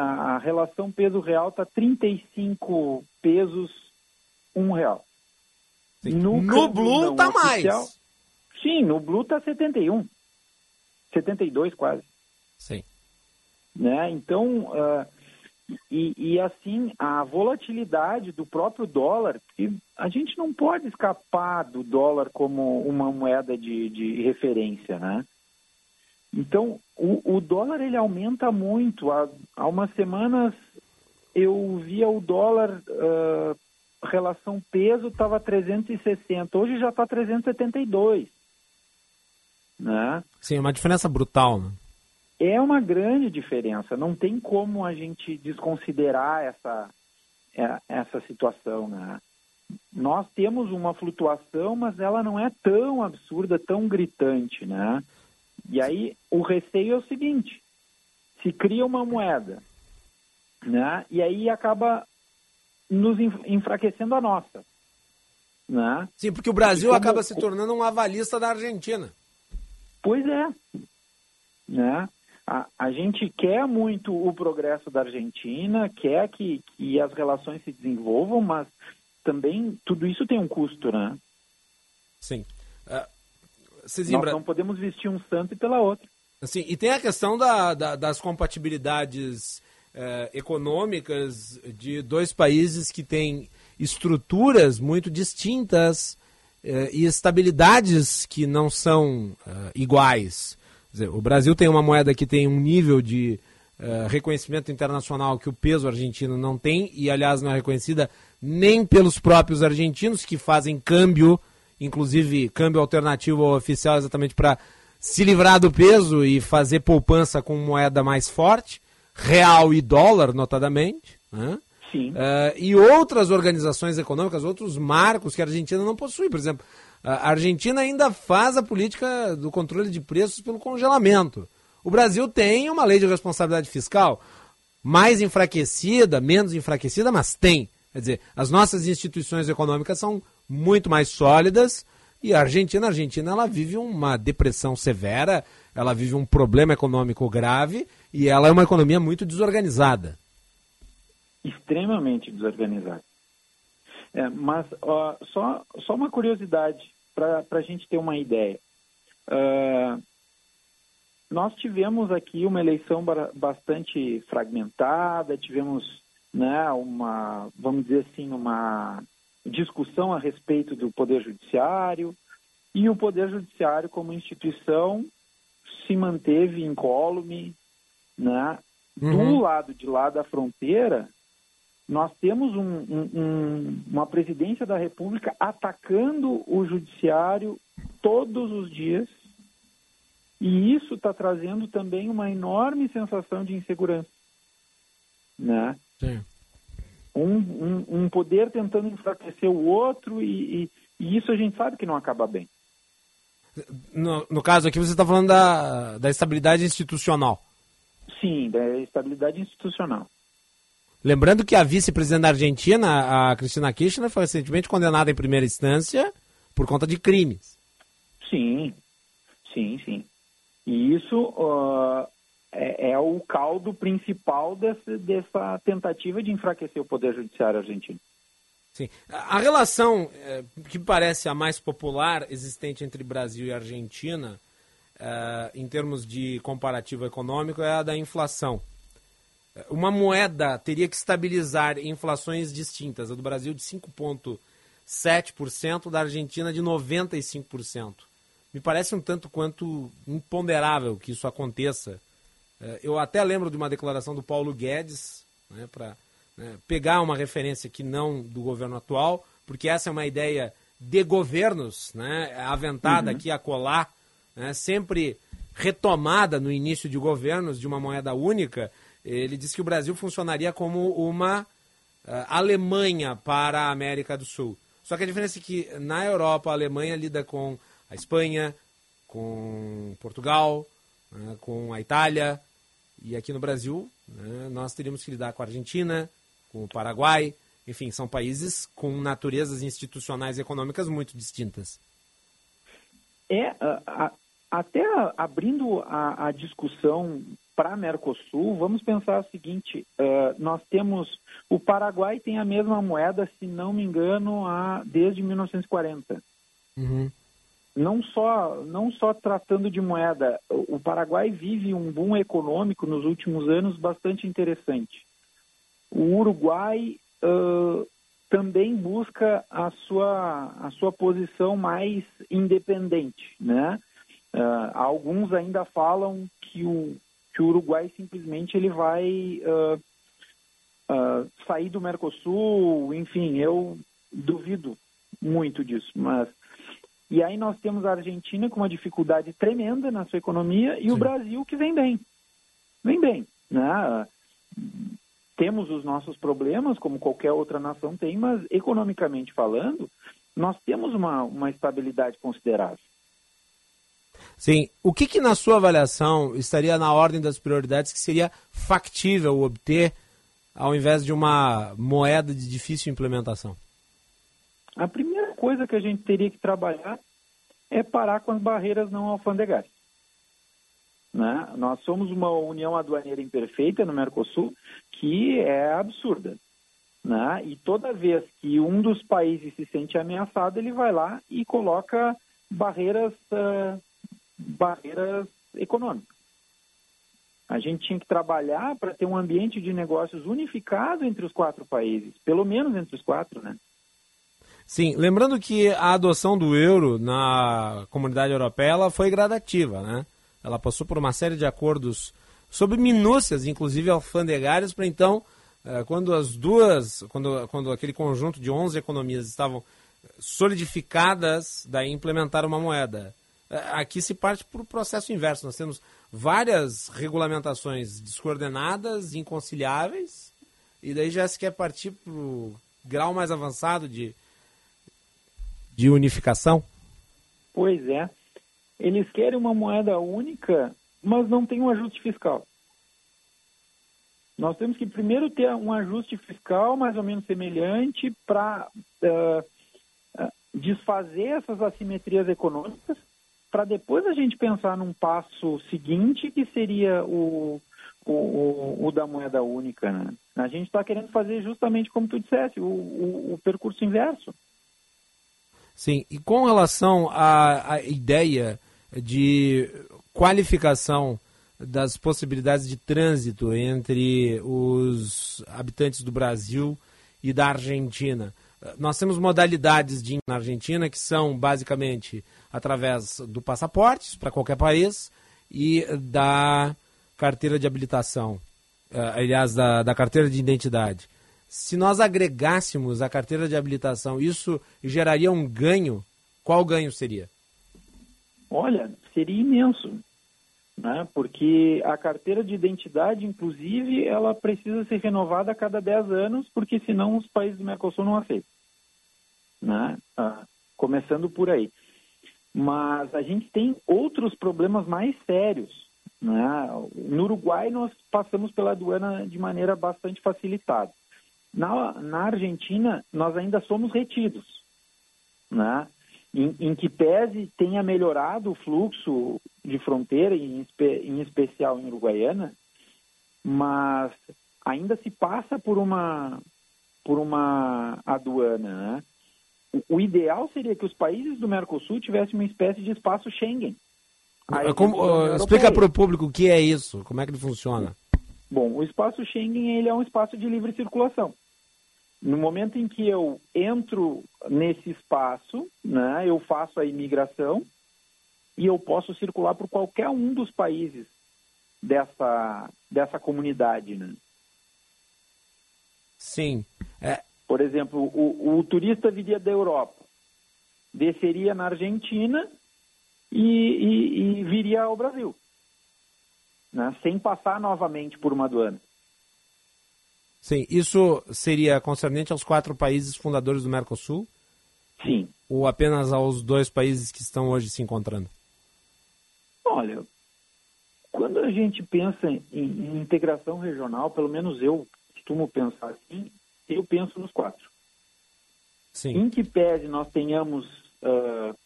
a relação peso real está 35 pesos, um real. No, no Blue está mais. Sim, no Blue está 71. 72 quase. Sim. Né? Então, uh, e, e, assim, a volatilidade do próprio dólar, a gente não pode escapar do dólar como uma moeda de, de referência, né? Então, o, o, dólar ele aumenta muito. Há, há umas semanas eu via o dólar uh, relação peso estava 360, hoje já está 372. Né? Sim, uma diferença brutal. Né? É uma grande diferença. Não tem como a gente desconsiderar essa, é, essa situação. Né? Nós temos uma flutuação, mas ela não é tão absurda, tão gritante. Né? E aí o receio é o seguinte: se cria uma moeda, né? e aí acaba nos enfraquecendo a nossa. Né? Sim, porque o Brasil como... acaba se tornando um avalista da Argentina. Pois é. Né? A, a gente quer muito o progresso da Argentina, quer que, que as relações se desenvolvam, mas também tudo isso tem um custo, né? Sim. Uh, Nós não podemos vestir um santo pela outra. Sim, e tem a questão da, da, das compatibilidades uh, econômicas de dois países que têm estruturas muito distintas uh, e estabilidades que não são uh, iguais. Dizer, o Brasil tem uma moeda que tem um nível de reconhecimento internacional que o peso argentino não tem, e aliás não é reconhecida nem pelos próprios argentinos que fazem câmbio, inclusive câmbio alternativo oficial, exatamente para se livrar do peso e fazer poupança com moeda mais forte real e dólar, notadamente, né? Sim. Uh, e outras organizações econômicas, outros marcos que a Argentina não possui. Por exemplo, a Argentina ainda faz a política do controle de preços pelo congelamento. O Brasil tem uma lei de responsabilidade fiscal mais enfraquecida, menos enfraquecida, mas tem. Quer dizer, as nossas instituições econômicas são muito mais sólidas e a Argentina, a Argentina, ela vive uma depressão severa, ela vive um problema econômico grave e ela é uma economia muito desorganizada. Extremamente desorganizada. É, mas ó, só, só uma curiosidade para a gente ter uma ideia. Uh, nós tivemos aqui uma eleição bastante fragmentada, tivemos né, uma, vamos dizer assim, uma discussão a respeito do Poder Judiciário, e o Poder Judiciário, como instituição, se manteve incólume. Né? Uhum. Do lado de lá da fronteira, nós temos um, um, um, uma presidência da República atacando o Judiciário todos os dias, e isso está trazendo também uma enorme sensação de insegurança. Né? Sim. Um, um, um, poder tentando enfraquecer o outro e, e, e, isso a gente sabe que não acaba bem. No, no caso aqui você está falando da, da estabilidade institucional. Sim, da estabilidade institucional. Lembrando que a vice-presidente da Argentina, a Cristina Kirchner, foi recentemente condenada em primeira instância por conta de crimes. Sim, sim, sim. E isso uh, é, é, o caldo principal desse, dessa tentativa de enfraquecer o Poder Judiciário argentino. Sim. A relação é, que parece a mais popular existente entre Brasil e Argentina, é, em termos de comparativo econômico, é a da inflação. Uma moeda teria que estabilizar inflações distintas, a do Brasil de 5,7%, da Argentina de 95%. Me parece um tanto quanto imponderável que isso aconteça. É, eu até lembro de uma declaração do Paulo Guedes, né, para né, pegar uma referência que não do governo atual, porque essa é uma ideia de governos, né, aventada uhum. aqui a colar, né, sempre retomada no início de governos de uma moeda única. Ele disse que o Brasil funcionaria como uma uh, Alemanha para a América do Sul. Só que a diferença é que na Europa a Alemanha lida com a Espanha, com Portugal, né, com a Itália, e aqui no Brasil né, nós teríamos que lidar com a Argentina, com o Paraguai, enfim, são países com naturezas institucionais e econômicas muito distintas. É, a, até abrindo a, a discussão para Mercosul, vamos pensar o seguinte: uh, nós temos o Paraguai tem a mesma moeda, se não me engano, a, desde 1940. Uhum. Não só não só tratando de moeda, o Paraguai vive um boom econômico nos últimos anos bastante interessante. O Uruguai uh, também busca a sua, a sua posição mais independente. Né? Uh, alguns ainda falam que o, que o Uruguai simplesmente ele vai uh, sair do Mercosul, enfim, eu duvido muito disso, mas e aí nós temos a Argentina com uma dificuldade tremenda na sua economia e Sim. o Brasil que vem bem. Vem bem. Né? temos os nossos problemas, como qualquer outra nação tem, mas economicamente falando, nós temos uma, uma estabilidade considerável. Sim. O que, que, na sua avaliação, estaria na ordem das prioridades que seria factível obter ao invés de uma moeda de difícil implementação? A primeira coisa que a gente teria que trabalhar é parar com as barreiras não alfandegárias. Né? Nós somos uma união aduaneira imperfeita no Mercosul que é absurda. Né? E toda vez que um dos países se sente ameaçado, ele vai lá e coloca barreiras, uh, barreiras econômicas. A gente tinha que trabalhar para ter um ambiente de negócios unificado entre os quatro países, pelo menos entre os quatro, né? Sim, lembrando que a adoção do euro na comunidade europeia ela foi gradativa, né? Ela passou por uma série de acordos sobre minúcias, inclusive alfandegárias, para então, eh, quando as duas, quando, quando aquele conjunto de 11 economias estavam solidificadas, daí implementar uma moeda. Eh, aqui se parte por processo inverso. Nós temos várias regulamentações descoordenadas, inconciliáveis, e daí já se quer partir para o grau mais avançado de, de unificação. Pois é. Eles querem uma moeda única mas não tem um ajuste fiscal. Nós temos que primeiro ter um ajuste fiscal mais ou menos semelhante para uh, uh, desfazer essas assimetrias econômicas, para depois a gente pensar num passo seguinte que seria o, o, o, o da moeda única. Né? A gente está querendo fazer justamente como tu disseste, o, o, o percurso inverso. Sim, e com relação à, à ideia de qualificação das possibilidades de trânsito entre os habitantes do Brasil e da Argentina. Nós temos modalidades de na Argentina que são basicamente através do passaporte para qualquer país e da carteira de habilitação, eh, aliás, da, da carteira de identidade. Se nós agregássemos a carteira de habilitação, isso geraria um ganho? Qual ganho seria? Olha, seria imenso, né? porque a carteira de identidade, inclusive, ela precisa ser renovada a cada 10 anos, porque senão os países do Mercosul não aceitam. Né? Ah, começando por aí. Mas a gente tem outros problemas mais sérios. Né? No Uruguai, nós passamos pela aduana de maneira bastante facilitada. Na, na Argentina, nós ainda somos retidos. Né? Em, em, que pese tenha melhorado o fluxo de fronteira, em, em especial em Uruguaiana, mas ainda se passa por uma, por uma aduana. Né? O, ideal seria que os países do Mercosul tivessem uma espécie de espaço Schengen. Como, explica para o público o que é isso, como é que ele funciona. Bom, o espaço Schengen ele é um espaço de livre circulação. No momento em que eu entro nesse espaço, né, eu faço a imigração e eu posso circular por qualquer um dos países dessa, dessa comunidade. Né? Sim. É... Por exemplo, o, o turista viria da Europa, desceria na Argentina e, e, e viria ao Brasil, né, sem passar novamente por uma aduana. Sim, isso seria concernente aos quatro países fundadores do Mercosul? Sim. Ou apenas aos dois países que estão hoje se encontrando? Olha, quando a gente pensa em, em integração regional, pelo menos eu costumo pensar assim, eu penso nos quatro. Sim. Em que pese nós tenhamos uh,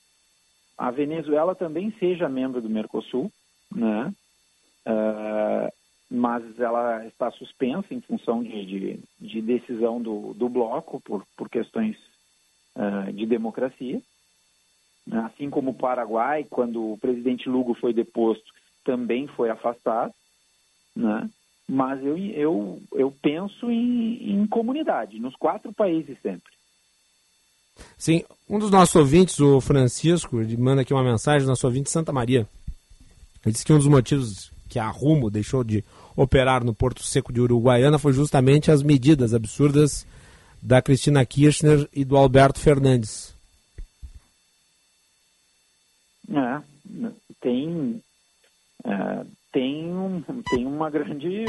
a Venezuela também seja membro do Mercosul, né? Uh, mas ela está suspensa em função de, de, de decisão do, do bloco por, por questões uh, de democracia. Assim como o Paraguai, quando o presidente Lugo foi deposto, também foi afastado. Né? Mas eu, eu, eu penso em, em comunidade, nos quatro países sempre. Sim, um dos nossos ouvintes, o Francisco, ele manda aqui uma mensagem, nosso ouvinte Santa Maria. Ele disse que um dos motivos que a Rumo deixou de operar no Porto Seco de Uruguaiana foi justamente as medidas absurdas da Cristina Kirchner e do Alberto Fernandes. É, tem, é, tem, um, tem uma grande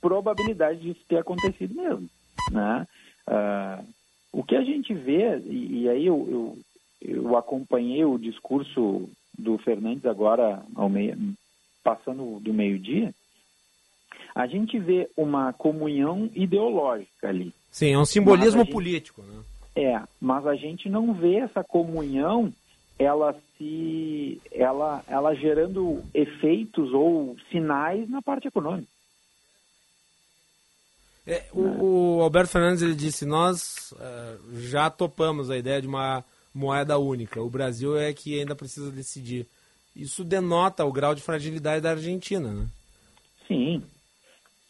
probabilidade disso ter acontecido mesmo. Né? Uh, o que a gente vê, e, e aí eu, eu, eu, acompanhei o discurso do Fernandes agora, ao meio, passando do meio-dia, a gente vê uma comunhão ideológica ali. Sim, é um simbolismo gente, político. Né? É, mas a gente não vê essa comunhão ela se ela ela gerando efeitos ou sinais na parte econômica. É, o, o, Alberto Fernandes ele disse: Nós uh, já topamos a ideia de uma moeda única. O Brasil é que ainda precisa decidir. Isso denota o grau de fragilidade da Argentina, né? Sim.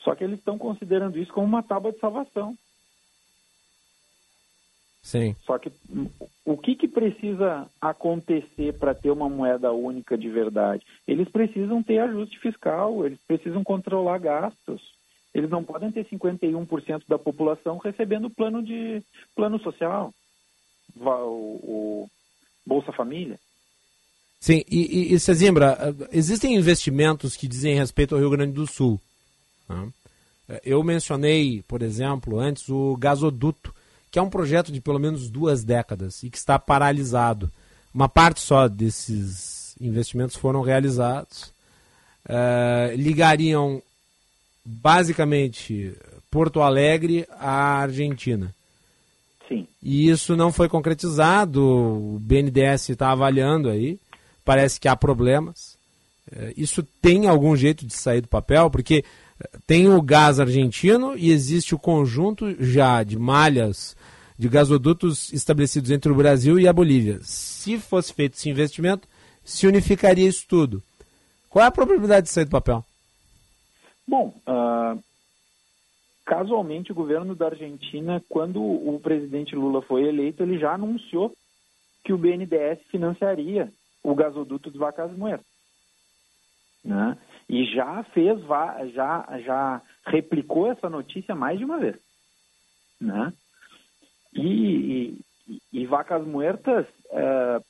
Só que eles estão considerando isso como uma tábua de salvação. Sim. Só que o que, que precisa acontecer para ter uma moeda única de verdade? Eles precisam ter ajuste fiscal, eles precisam controlar gastos. Eles não podem ter 51% da população recebendo plano de plano social, o, o Bolsa Família. Sim, e, e, e Cezimbra, existem investimentos que dizem respeito ao Rio Grande do Sul. Né? Eu mencionei, por exemplo, antes o gasoduto, que é um projeto de pelo menos duas décadas e que está paralisado. Uma parte só desses investimentos foram realizados. Uh, ligariam basicamente Porto Alegre à Argentina. Sim. E isso não foi concretizado, o BNDES está avaliando aí, parece que há problemas. É, isso tem algum jeito de sair do papel, porque é, tem o gás argentino e existe o conjunto já de malhas de gasodutos estabelecidos entre o Brasil e a Bolívia. Se fosse feito esse investimento, se unificaria isso tudo. Qual é a probabilidade de sair do papel? Bom, uh, casualmente o governo da Argentina, quando o presidente Lula foi eleito, ele já anunciou que o BNDES financiaria o gasoduto dos Vacas Muertas. Né? E já fez, já, já replicou essa notícia mais de uma vez. Né? E, e, e Vacas Muertas é,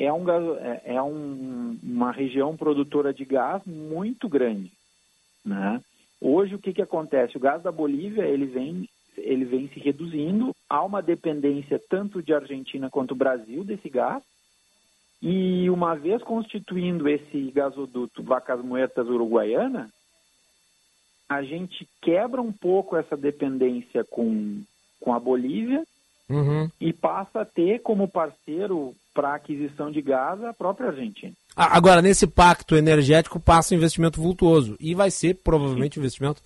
é, um, é, é um, uma região produtora de gás muito grande. Né? Hoje o que, que acontece? O gás da Bolívia ele vem, ele vem se reduzindo, há uma dependência tanto de Argentina quanto Brasil desse gás, e uma vez constituindo esse gasoduto Vacas Muertas Uruguaiana, a gente quebra um pouco essa dependência com, com a Bolívia uhum. e passa a ter como parceiro para aquisição de gás a própria Argentina. Agora, nesse pacto energético passa um investimento vultuoso e vai ser provavelmente um investimento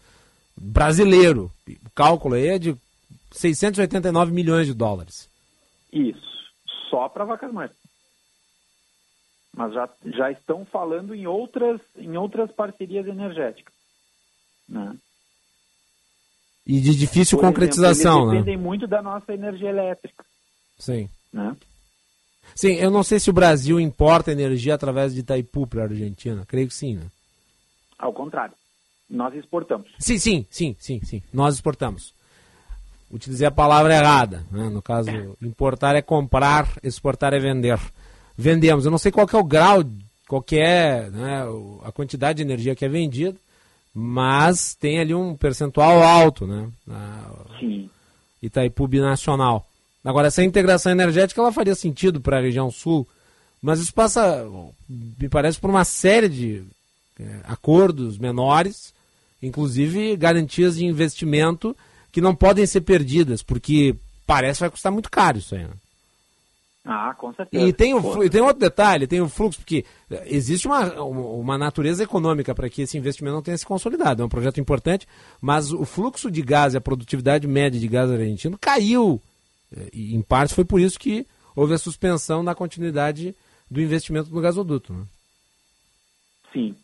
brasileiro. O cálculo aí é de 689 milhões de dólares. Isso, só para Vacas Muertas mas já, já estão falando em outras, em outras parcerias energéticas. Né? E de difícil Por concretização, exemplo, eles dependem né? muito da nossa energia elétrica. Sim. Né? Sim, eu não sei se o Brasil importa energia através de Itaipu para a Argentina. Creio que sim, né? Ao contrário. Nós exportamos. Sim, sim, sim, sim, sim. Nós exportamos. Utilizei a palavra errada. Né? No caso, importar é comprar, exportar é vender vendemos. Eu não sei qual é o grau, qual é né, a quantidade de energia que é vendida, mas tem ali um percentual alto, né? Na Sim. Itaipu Binacional. Agora, essa integração energética ela faria sentido para a região sul, mas isso passa, me parece, por uma série de é, acordos menores, inclusive garantias de investimento que não podem ser perdidas, porque parece que vai custar muito caro isso aí. Né? Ah, com certeza. E tem, o, e tem outro detalhe, tem o fluxo, porque existe uma, uma natureza econômica para que esse investimento não tenha se consolidado. É um projeto importante, mas o fluxo de gás e a produtividade média de gás argentino caiu. E, em parte foi por isso que houve a suspensão da continuidade do investimento no gasoduto. Né? Sim.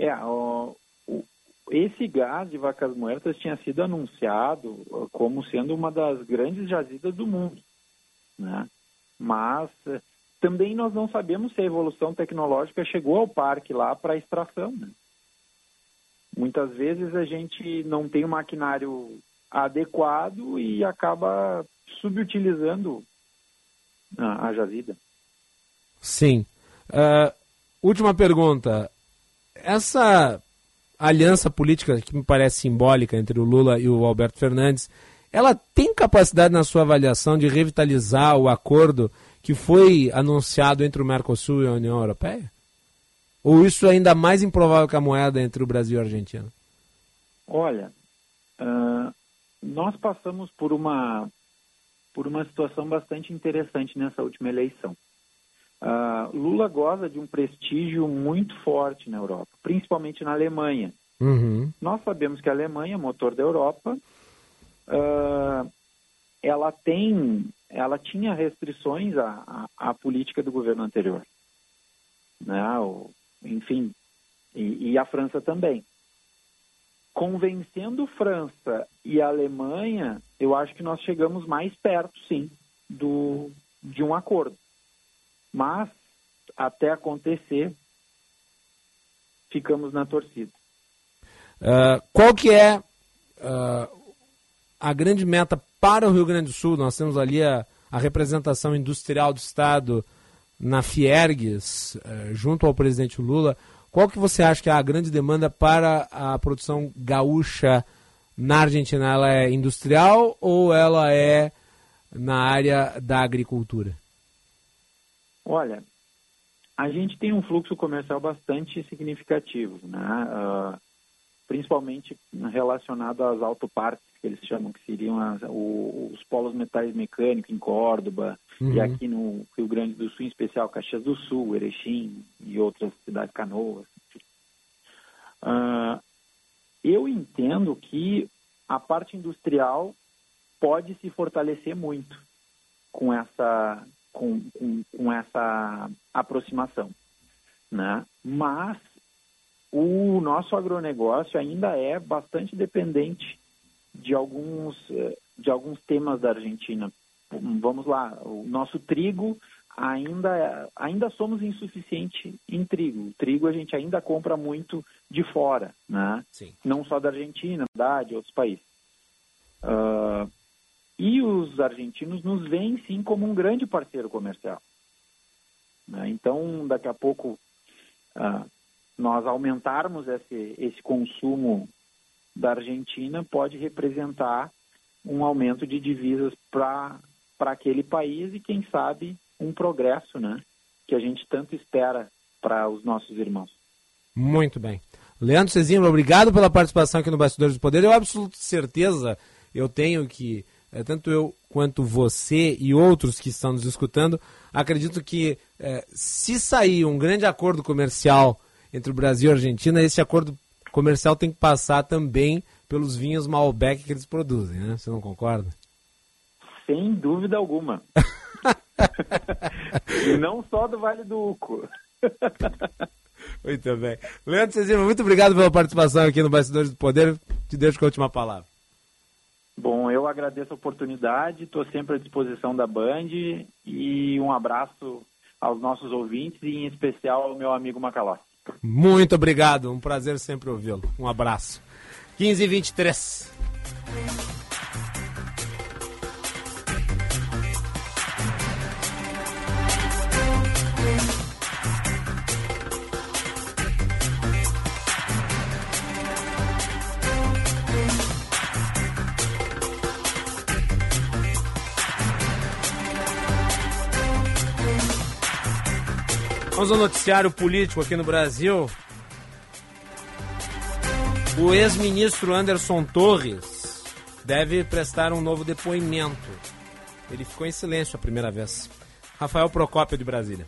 É, o, o, esse gás de vacas muertas tinha sido anunciado como sendo uma das grandes jazidas do mundo. Né? Mas eh, também nós não sabemos se a evolução tecnológica chegou ao parque lá para extração. Né? Muitas vezes a gente não tem o um maquinário adequado e acaba subutilizando a, a jazida. Sim. Uh, última pergunta. Essa aliança política que me parece simbólica entre o Lula e o Alberto Fernandes ela tem capacidade, na sua avaliação, de revitalizar o acordo que foi anunciado entre o Mercosul e a União Europeia? Ou isso é ainda mais improvável que a moeda entre o Brasil e a Argentina? Olha, uh, nós passamos por uma, por uma situação bastante interessante nessa última eleição. Uh, Lula goza de um prestígio muito forte na Europa, principalmente na Alemanha. Uhum. Nós sabemos que a Alemanha, motor da Europa, uh, ela tem, ela tinha restrições à, à, à, política do governo anterior, né? Enfim, e, e a França também. Convencendo França e Alemanha, eu acho que nós chegamos mais perto, sim, do, de um acordo. Mas, até acontecer, ficamos na torcida. Uh, qual que é uh, a grande meta para o Rio Grande do Sul, nós temos ali a, a representação industrial do Estado na Fiergues, eh, junto ao presidente Lula. Qual que você acha que é a grande demanda para a produção gaúcha na Argentina? Ela é industrial ou ela é na área da agricultura? Olha, a gente tem um fluxo comercial bastante significativo, né? Uh, principalmente relacionado às autopartes que eles chamam que seriam as, o, os polos metais mecânicos em Córdoba uhum. e aqui no Rio Grande do Sul, em especial Caxias do Sul, Erechim e outras cidades canoas. Uh, eu entendo que a parte industrial pode se fortalecer muito com essa com, com, com essa aproximação. Né? Mas o nosso agronegócio ainda é bastante dependente de alguns, eh, de alguns temas da Argentina. Vamos lá, o nosso trigo ainda, ainda somos insuficiente em trigo. O trigo a gente ainda compra muito de fora, né? Sim. não só da Argentina, da de outros países. Uh, e os argentinos nos veem sim como um grande parceiro comercial. Né? Então, daqui a pouco, uh, nós aumentarmos esse, esse consumo da Argentina pode representar um aumento de divisas para aquele país e, quem sabe, um progresso, né? Que a gente tanto espera para os nossos irmãos. Muito bem. Leandro Cezinho, obrigado pela participação aqui no Bastidores do Poder. Eu absoluta certeza, eu tenho que, é, tanto eu quanto você e outros que estão nos escutando, acredito que é, se sair um grande acordo comercial entre o Brasil e a Argentina, esse acordo comercial tem que passar também pelos vinhos Malbec que eles produzem, né? Você não concorda? Sem dúvida alguma. e não só do Vale do Uco. muito bem. Leandro Cezima, muito obrigado pela participação aqui no Bastidores do Poder. Te deixo com a última palavra. Bom, eu agradeço a oportunidade, estou sempre à disposição da Band e um abraço aos nossos ouvintes e em especial ao meu amigo Macalossi. Muito obrigado, um prazer sempre ouvi-lo. Um abraço. 15 e 23. Vamos ao noticiário político aqui no Brasil. O ex-ministro Anderson Torres deve prestar um novo depoimento. Ele ficou em silêncio a primeira vez. Rafael Procópio de Brasília.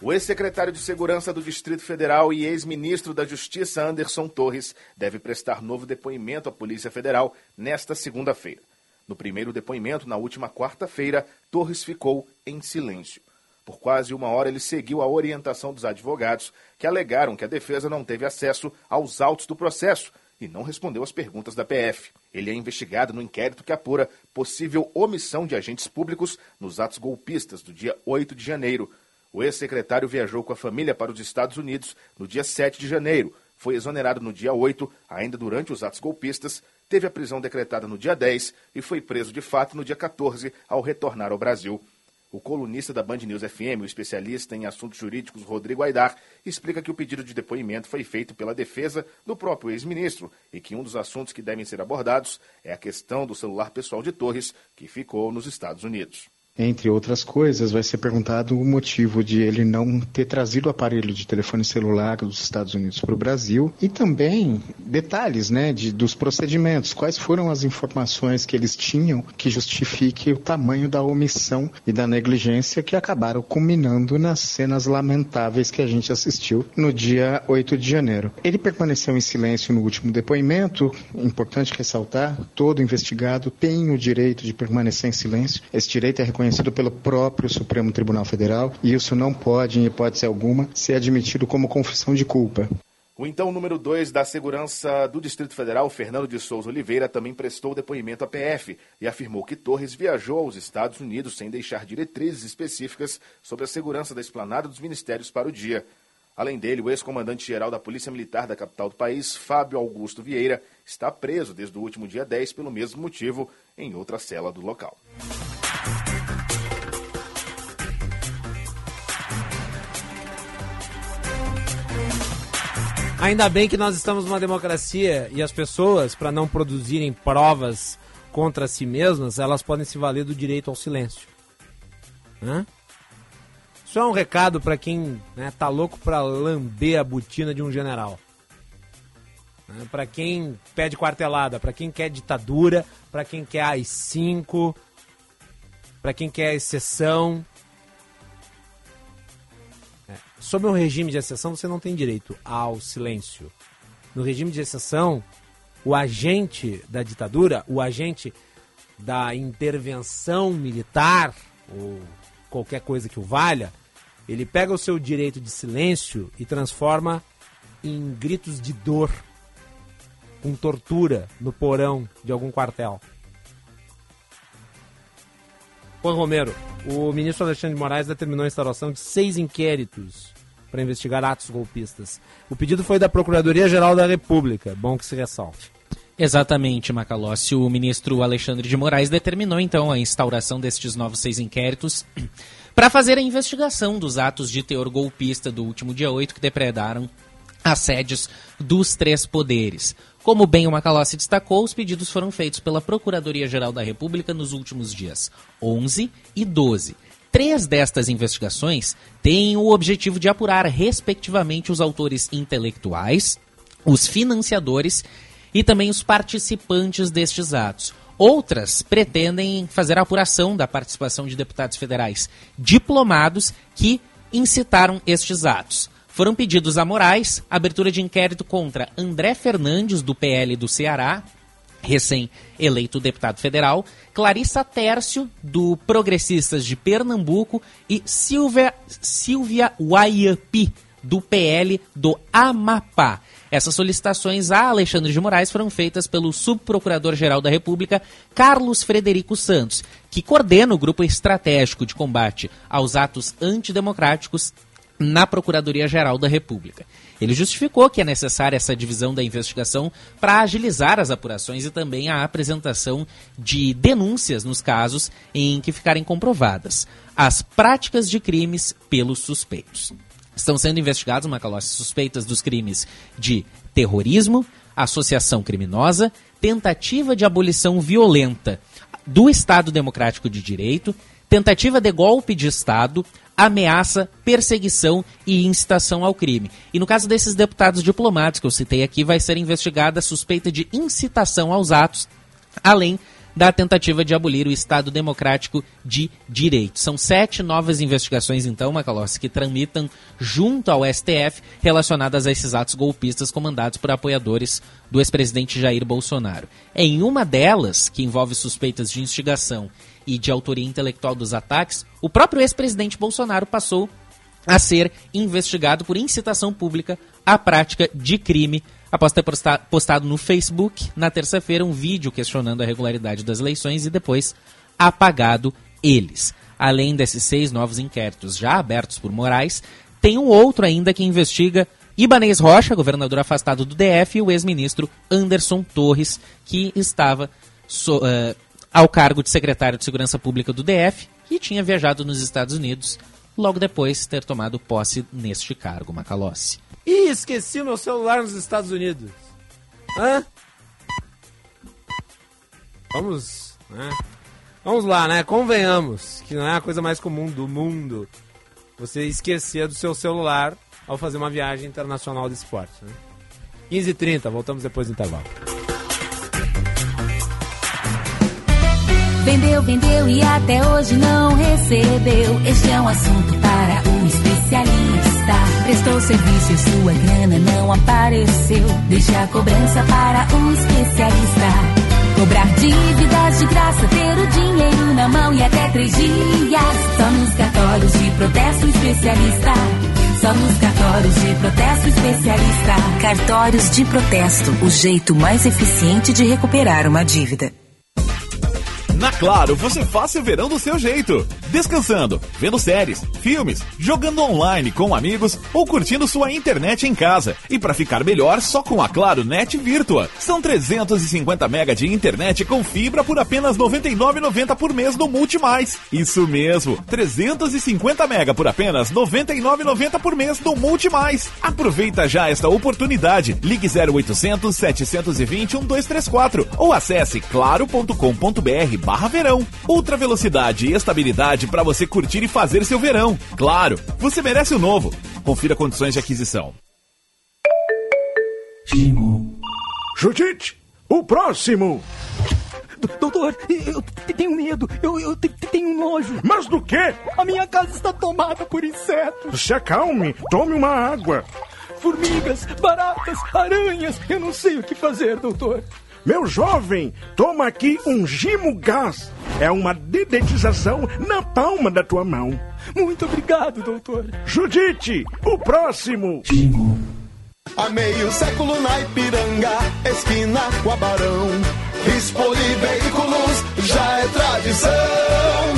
O ex-secretário de Segurança do Distrito Federal e ex-ministro da Justiça Anderson Torres deve prestar novo depoimento à Polícia Federal nesta segunda-feira. No primeiro depoimento, na última quarta-feira, Torres ficou em silêncio. Por quase uma hora, ele seguiu a orientação dos advogados, que alegaram que a defesa não teve acesso aos autos do processo e não respondeu às perguntas da PF. Ele é investigado no inquérito que apura possível omissão de agentes públicos nos atos golpistas do dia 8 de janeiro. O ex-secretário viajou com a família para os Estados Unidos no dia 7 de janeiro, foi exonerado no dia 8, ainda durante os atos golpistas, teve a prisão decretada no dia 10 e foi preso de fato no dia 14 ao retornar ao Brasil. O colunista da Band News FM, o especialista em assuntos jurídicos Rodrigo Aidar, explica que o pedido de depoimento foi feito pela defesa do próprio ex-ministro e que um dos assuntos que devem ser abordados é a questão do celular pessoal de Torres, que ficou nos Estados Unidos. Entre outras coisas, vai ser perguntado o motivo de ele não ter trazido o aparelho de telefone celular dos Estados Unidos para o Brasil e também detalhes né, de, dos procedimentos. Quais foram as informações que eles tinham que justifique o tamanho da omissão e da negligência que acabaram culminando nas cenas lamentáveis que a gente assistiu no dia 8 de janeiro. Ele permaneceu em silêncio no último depoimento. Importante ressaltar: todo investigado tem o direito de permanecer em silêncio. Esse direito é reconhecido reconhecido pelo próprio Supremo Tribunal Federal e isso não pode, em hipótese alguma, ser admitido como confissão de culpa. O então número 2 da Segurança do Distrito Federal, Fernando de Souza Oliveira, também prestou depoimento à PF e afirmou que Torres viajou aos Estados Unidos sem deixar diretrizes específicas sobre a segurança da esplanada dos ministérios para o dia. Além dele, o ex-comandante-geral da Polícia Militar da capital do país, Fábio Augusto Vieira, está preso desde o último dia 10 pelo mesmo motivo em outra cela do local. Ainda bem que nós estamos numa democracia e as pessoas, para não produzirem provas contra si mesmas, elas podem se valer do direito ao silêncio. Hã? Isso é um recado para quem né, tá louco para lamber a botina de um general. Para quem pede quartelada, para quem quer ditadura, para quem quer AI-5, para quem quer exceção, sob um regime de exceção, você não tem direito ao silêncio. No regime de exceção, o agente da ditadura, o agente da intervenção militar, ou qualquer coisa que o valha, ele pega o seu direito de silêncio e transforma em gritos de dor, com tortura no porão de algum quartel. Juan Romero, o ministro Alexandre de Moraes determinou a instalação de seis inquéritos para investigar atos golpistas. O pedido foi da Procuradoria-Geral da República, bom que se ressalte. Exatamente, Macalossi. O ministro Alexandre de Moraes determinou então a instauração destes novos seis inquéritos para fazer a investigação dos atos de teor golpista do último dia 8 que depredaram as sedes dos três poderes. Como bem o Macalossi destacou, os pedidos foram feitos pela Procuradoria-Geral da República nos últimos dias 11 e 12. Três destas investigações têm o objetivo de apurar, respectivamente, os autores intelectuais, os financiadores e também os participantes destes atos. Outras pretendem fazer a apuração da participação de deputados federais diplomados que incitaram estes atos. Foram pedidos a Moraes abertura de inquérito contra André Fernandes, do PL do Ceará, recém-eleito deputado federal, Clarissa Tércio, do Progressistas de Pernambuco, e Silvia, Silvia Waiapi, do PL do Amapá. Essas solicitações a Alexandre de Moraes foram feitas pelo subprocurador-geral da República, Carlos Frederico Santos, que coordena o grupo estratégico de combate aos atos antidemocráticos na Procuradoria-Geral da República. Ele justificou que é necessária essa divisão da investigação para agilizar as apurações e também a apresentação de denúncias nos casos em que ficarem comprovadas as práticas de crimes pelos suspeitos. Estão sendo investigados, Macalossi, suspeitas dos crimes de terrorismo, associação criminosa, tentativa de abolição violenta do Estado Democrático de Direito, tentativa de golpe de Estado, ameaça, perseguição e incitação ao crime. E no caso desses deputados diplomados que eu citei aqui, vai ser investigada a suspeita de incitação aos atos, além da tentativa de abolir o Estado Democrático de Direito. São sete novas investigações, então, Macalossi, que tramitam junto ao STF relacionadas a esses atos golpistas comandados por apoiadores do ex-presidente Jair Bolsonaro. Em uma delas, que envolve suspeitas de instigação e de autoria intelectual dos ataques, o próprio ex-presidente Bolsonaro passou a ser investigado por incitação pública à prática de crime após ter postado no Facebook na terça-feira um vídeo questionando a regularidade das eleições e depois apagado eles. Além desses seis novos inquéritos já abertos por Moraes, tem um outro ainda que investiga Ibanez Rocha, governador afastado do DF, e o ex-ministro Anderson Torres, que estava so, uh, ao cargo de secretário de Segurança Pública do DF e tinha viajado nos Estados Unidos logo depois de ter tomado posse neste cargo, Macalossi. Ih, esqueci meu celular nos Estados Unidos. Hã? Vamos, né? Vamos lá, né? Convenhamos que não é a coisa mais comum do mundo você esquecer do seu celular ao fazer uma viagem internacional de esporte. Né? 15h30, voltamos depois do intervalo. Vendeu, vendeu e até hoje não recebeu. Este é um assunto para o especialista. Prestou serviço e sua grana não apareceu. Deixe a cobrança para o especialista. Cobrar dívidas de graça, ter o dinheiro na mão e até três dias. Só nos cartórios de protesto especialista. Só nos cartórios de protesto especialista. Cartórios de protesto, o jeito mais eficiente de recuperar uma dívida. Na Claro, você faz seu verão do seu jeito. Descansando, vendo séries, filmes, jogando online com amigos ou curtindo sua internet em casa. E para ficar melhor, só com a Claro Net Virtua. São 350 mega de internet com fibra por apenas R$ 99,90 por mês no Multimais. Isso mesmo, 350 mega por apenas R$ 99,90 por mês no Multimais. Aproveita já esta oportunidade. Ligue 0800 720 1234 ou acesse claro.com.br barra verão. Ultra velocidade e estabilidade para você curtir e fazer seu verão. Claro, você merece o novo. Confira condições de aquisição. Judite, o próximo. Doutor, eu tenho medo, eu, eu tenho nojo. Mas do quê? A minha casa está tomada por insetos. Se acalme, tome uma água. Formigas, baratas, aranhas, eu não sei o que fazer, doutor. Meu jovem, toma aqui um Gimo Gás. É uma dedetização na palma da tua mão. Muito obrigado, doutor. Judite, o próximo. Há meio século na Ipiranga, esquina com a Barão. Rispoli Veículos já é tradição.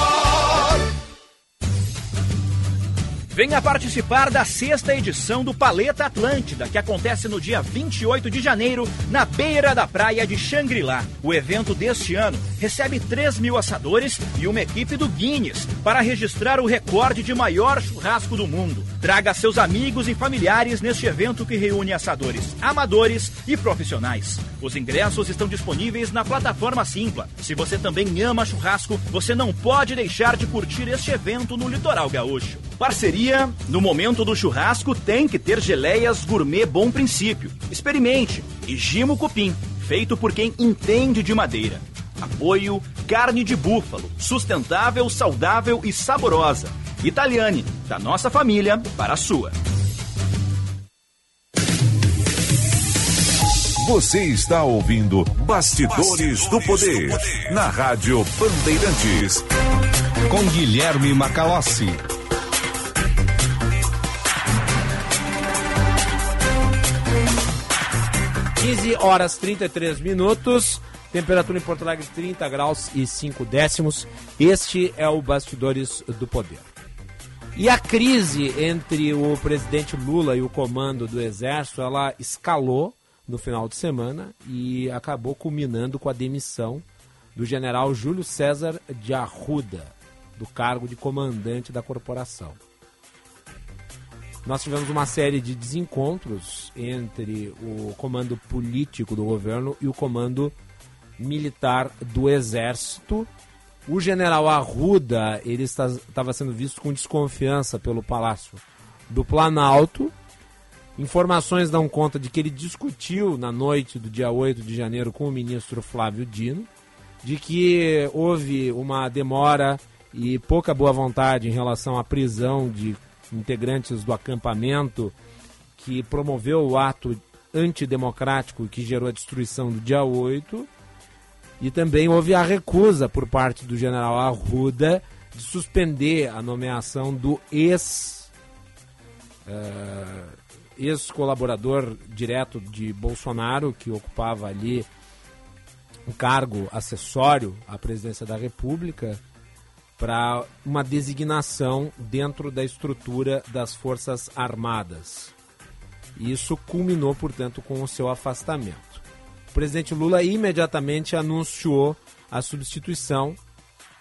Venha participar da sexta edição do Paleta Atlântida, que acontece no dia 28 de janeiro, na beira da praia de Xangri-Lá. O evento deste ano recebe 3 mil assadores e uma equipe do Guinness para registrar o recorde de maior churrasco do mundo. Traga seus amigos e familiares neste evento que reúne assadores, amadores e profissionais. Os ingressos estão disponíveis na plataforma Simpla. Se você também ama churrasco, você não pode deixar de curtir este evento no Litoral Gaúcho. Parceria, no momento do churrasco tem que ter geleias gourmet bom princípio. Experimente. E Gimo Cupim, feito por quem entende de madeira. Apoio carne de búfalo, sustentável, saudável e saborosa. Italiane, da nossa família para a sua. Você está ouvindo Bastidores, do, Poder, na Rádio Bandeirantes. Com Guilherme Macalossi. 15 horas 33 minutos. Temperatura em Porto Alegre 30 graus e 5 décimos. Este é o Bastidores do Poder. E a crise entre o presidente Lula e o comando do Exército, ela escalou no final de semana e acabou culminando com a demissão do general Júlio César de Arruda, do cargo de comandante da corporação. Nós tivemos uma série de desencontros entre o comando político do governo e o comando militar do exército. O general Arruda ele estava sendo visto com desconfiança pelo Palácio do Planalto. Informações dão conta de que ele discutiu na noite do dia 8 de janeiro com o ministro Flávio Dino, de que houve uma demora e pouca boa vontade em relação à prisão de integrantes do acampamento que promoveu o ato antidemocrático que gerou a destruição do dia 8. E também houve a recusa por parte do general Arruda de suspender a nomeação do ex uh, ex-colaborador direto de Bolsonaro, que ocupava ali um cargo acessório à presidência da República, para uma designação dentro da estrutura das Forças Armadas. Isso culminou, portanto, com o seu afastamento. O presidente Lula imediatamente anunciou a substituição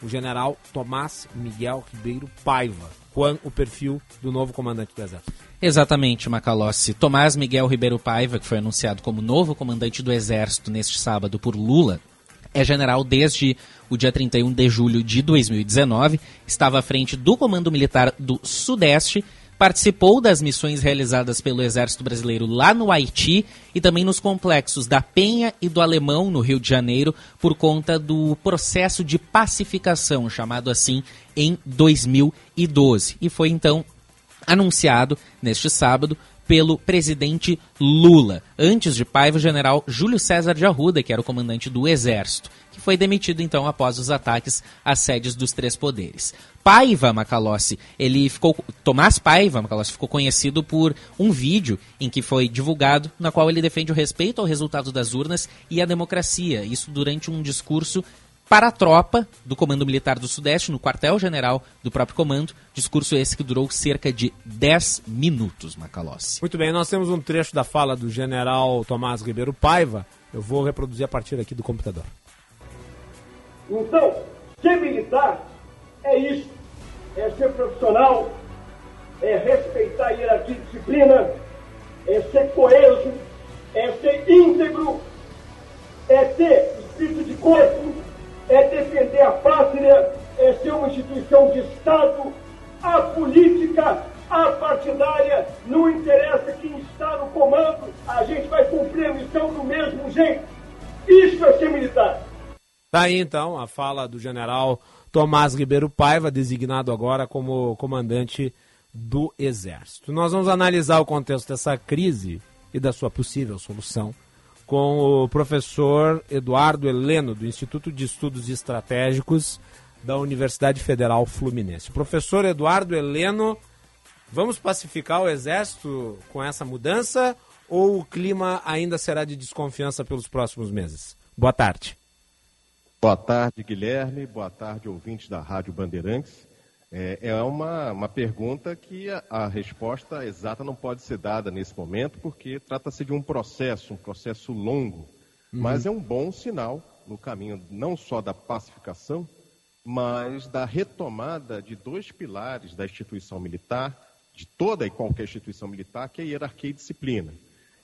o general Tomás Miguel Ribeiro Paiva, com o perfil do novo comandante do Exército. Exatamente, Macalossi. Tomás Miguel Ribeiro Paiva, que foi anunciado como novo comandante do Exército neste sábado por Lula, é general desde o dia 31 de julho de 2019, estava à frente do Comando Militar do Sudeste, participou das missões realizadas pelo Exército Brasileiro lá no Haiti e também nos complexos da Penha e do Alemão, no Rio de Janeiro, por conta do processo de pacificação, chamado assim, em 2012. E foi então anunciado neste sábado pelo presidente Lula. Antes de Paiva, o general Júlio César de Arruda, que era o comandante do Exército, que foi demitido então após os ataques às sedes dos três poderes. Paiva Macalossi, ele ficou. Tomás Paiva Macalossi ficou conhecido por um vídeo em que foi divulgado, na qual ele defende o respeito ao resultado das urnas e a democracia. Isso durante um discurso para a tropa do Comando Militar do Sudeste, no quartel-general do próprio comando. Discurso esse que durou cerca de 10 minutos, Macalossi. Muito bem, nós temos um trecho da fala do general Tomás Ribeiro Paiva. Eu vou reproduzir a partir aqui do computador. Então, ser militar é isso. É ser profissional, é respeitar a hierarquia e disciplina, é ser coeso, é ser íntegro, é ter espírito de corpo, é defender a pátria, é ser uma instituição de Estado, a política, a partidária, não interessa quem está no comando, a gente vai cumprir a missão do mesmo jeito. Isso é ser militar. Tá aí então a fala do general Tomás Ribeiro Paiva, designado agora como comandante do Exército. Nós vamos analisar o contexto dessa crise e da sua possível solução com o professor Eduardo Heleno, do Instituto de Estudos Estratégicos da Universidade Federal Fluminense. Professor Eduardo Heleno, vamos pacificar o Exército com essa mudança ou o clima ainda será de desconfiança pelos próximos meses? Boa tarde. Boa tarde, Guilherme. Boa tarde, ouvintes da Rádio Bandeirantes. É, é uma, uma pergunta que a, a, resposta exata não pode ser dada nesse momento, porque trata-se de um processo, um processo longo, uhum. mas é um bom sinal no caminho não só da pacificação, mas da retomada de dois pilares da instituição militar, de toda e qualquer instituição militar, que é a hierarquia e disciplina.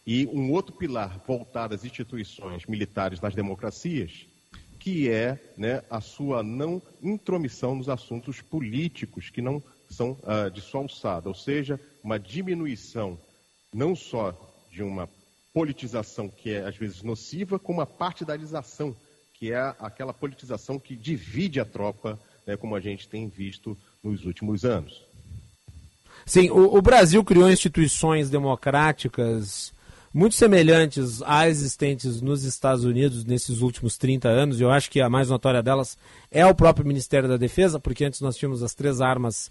E um outro pilar voltado às instituições militares nas democracias, que é né, a sua não intromissão nos assuntos políticos que não são uh, de sua alçada, ou seja, uma diminuição não só de uma politização que é às vezes nociva, como a partidarização, que é aquela politização que divide a tropa, né, como a gente tem visto nos últimos anos. Sim, o, o Brasil criou instituições democráticas muito semelhantes às existentes nos Estados Unidos nesses últimos 30 anos, e eu acho que a mais notória delas é o próprio Ministério da Defesa, porque antes nós tínhamos as três armas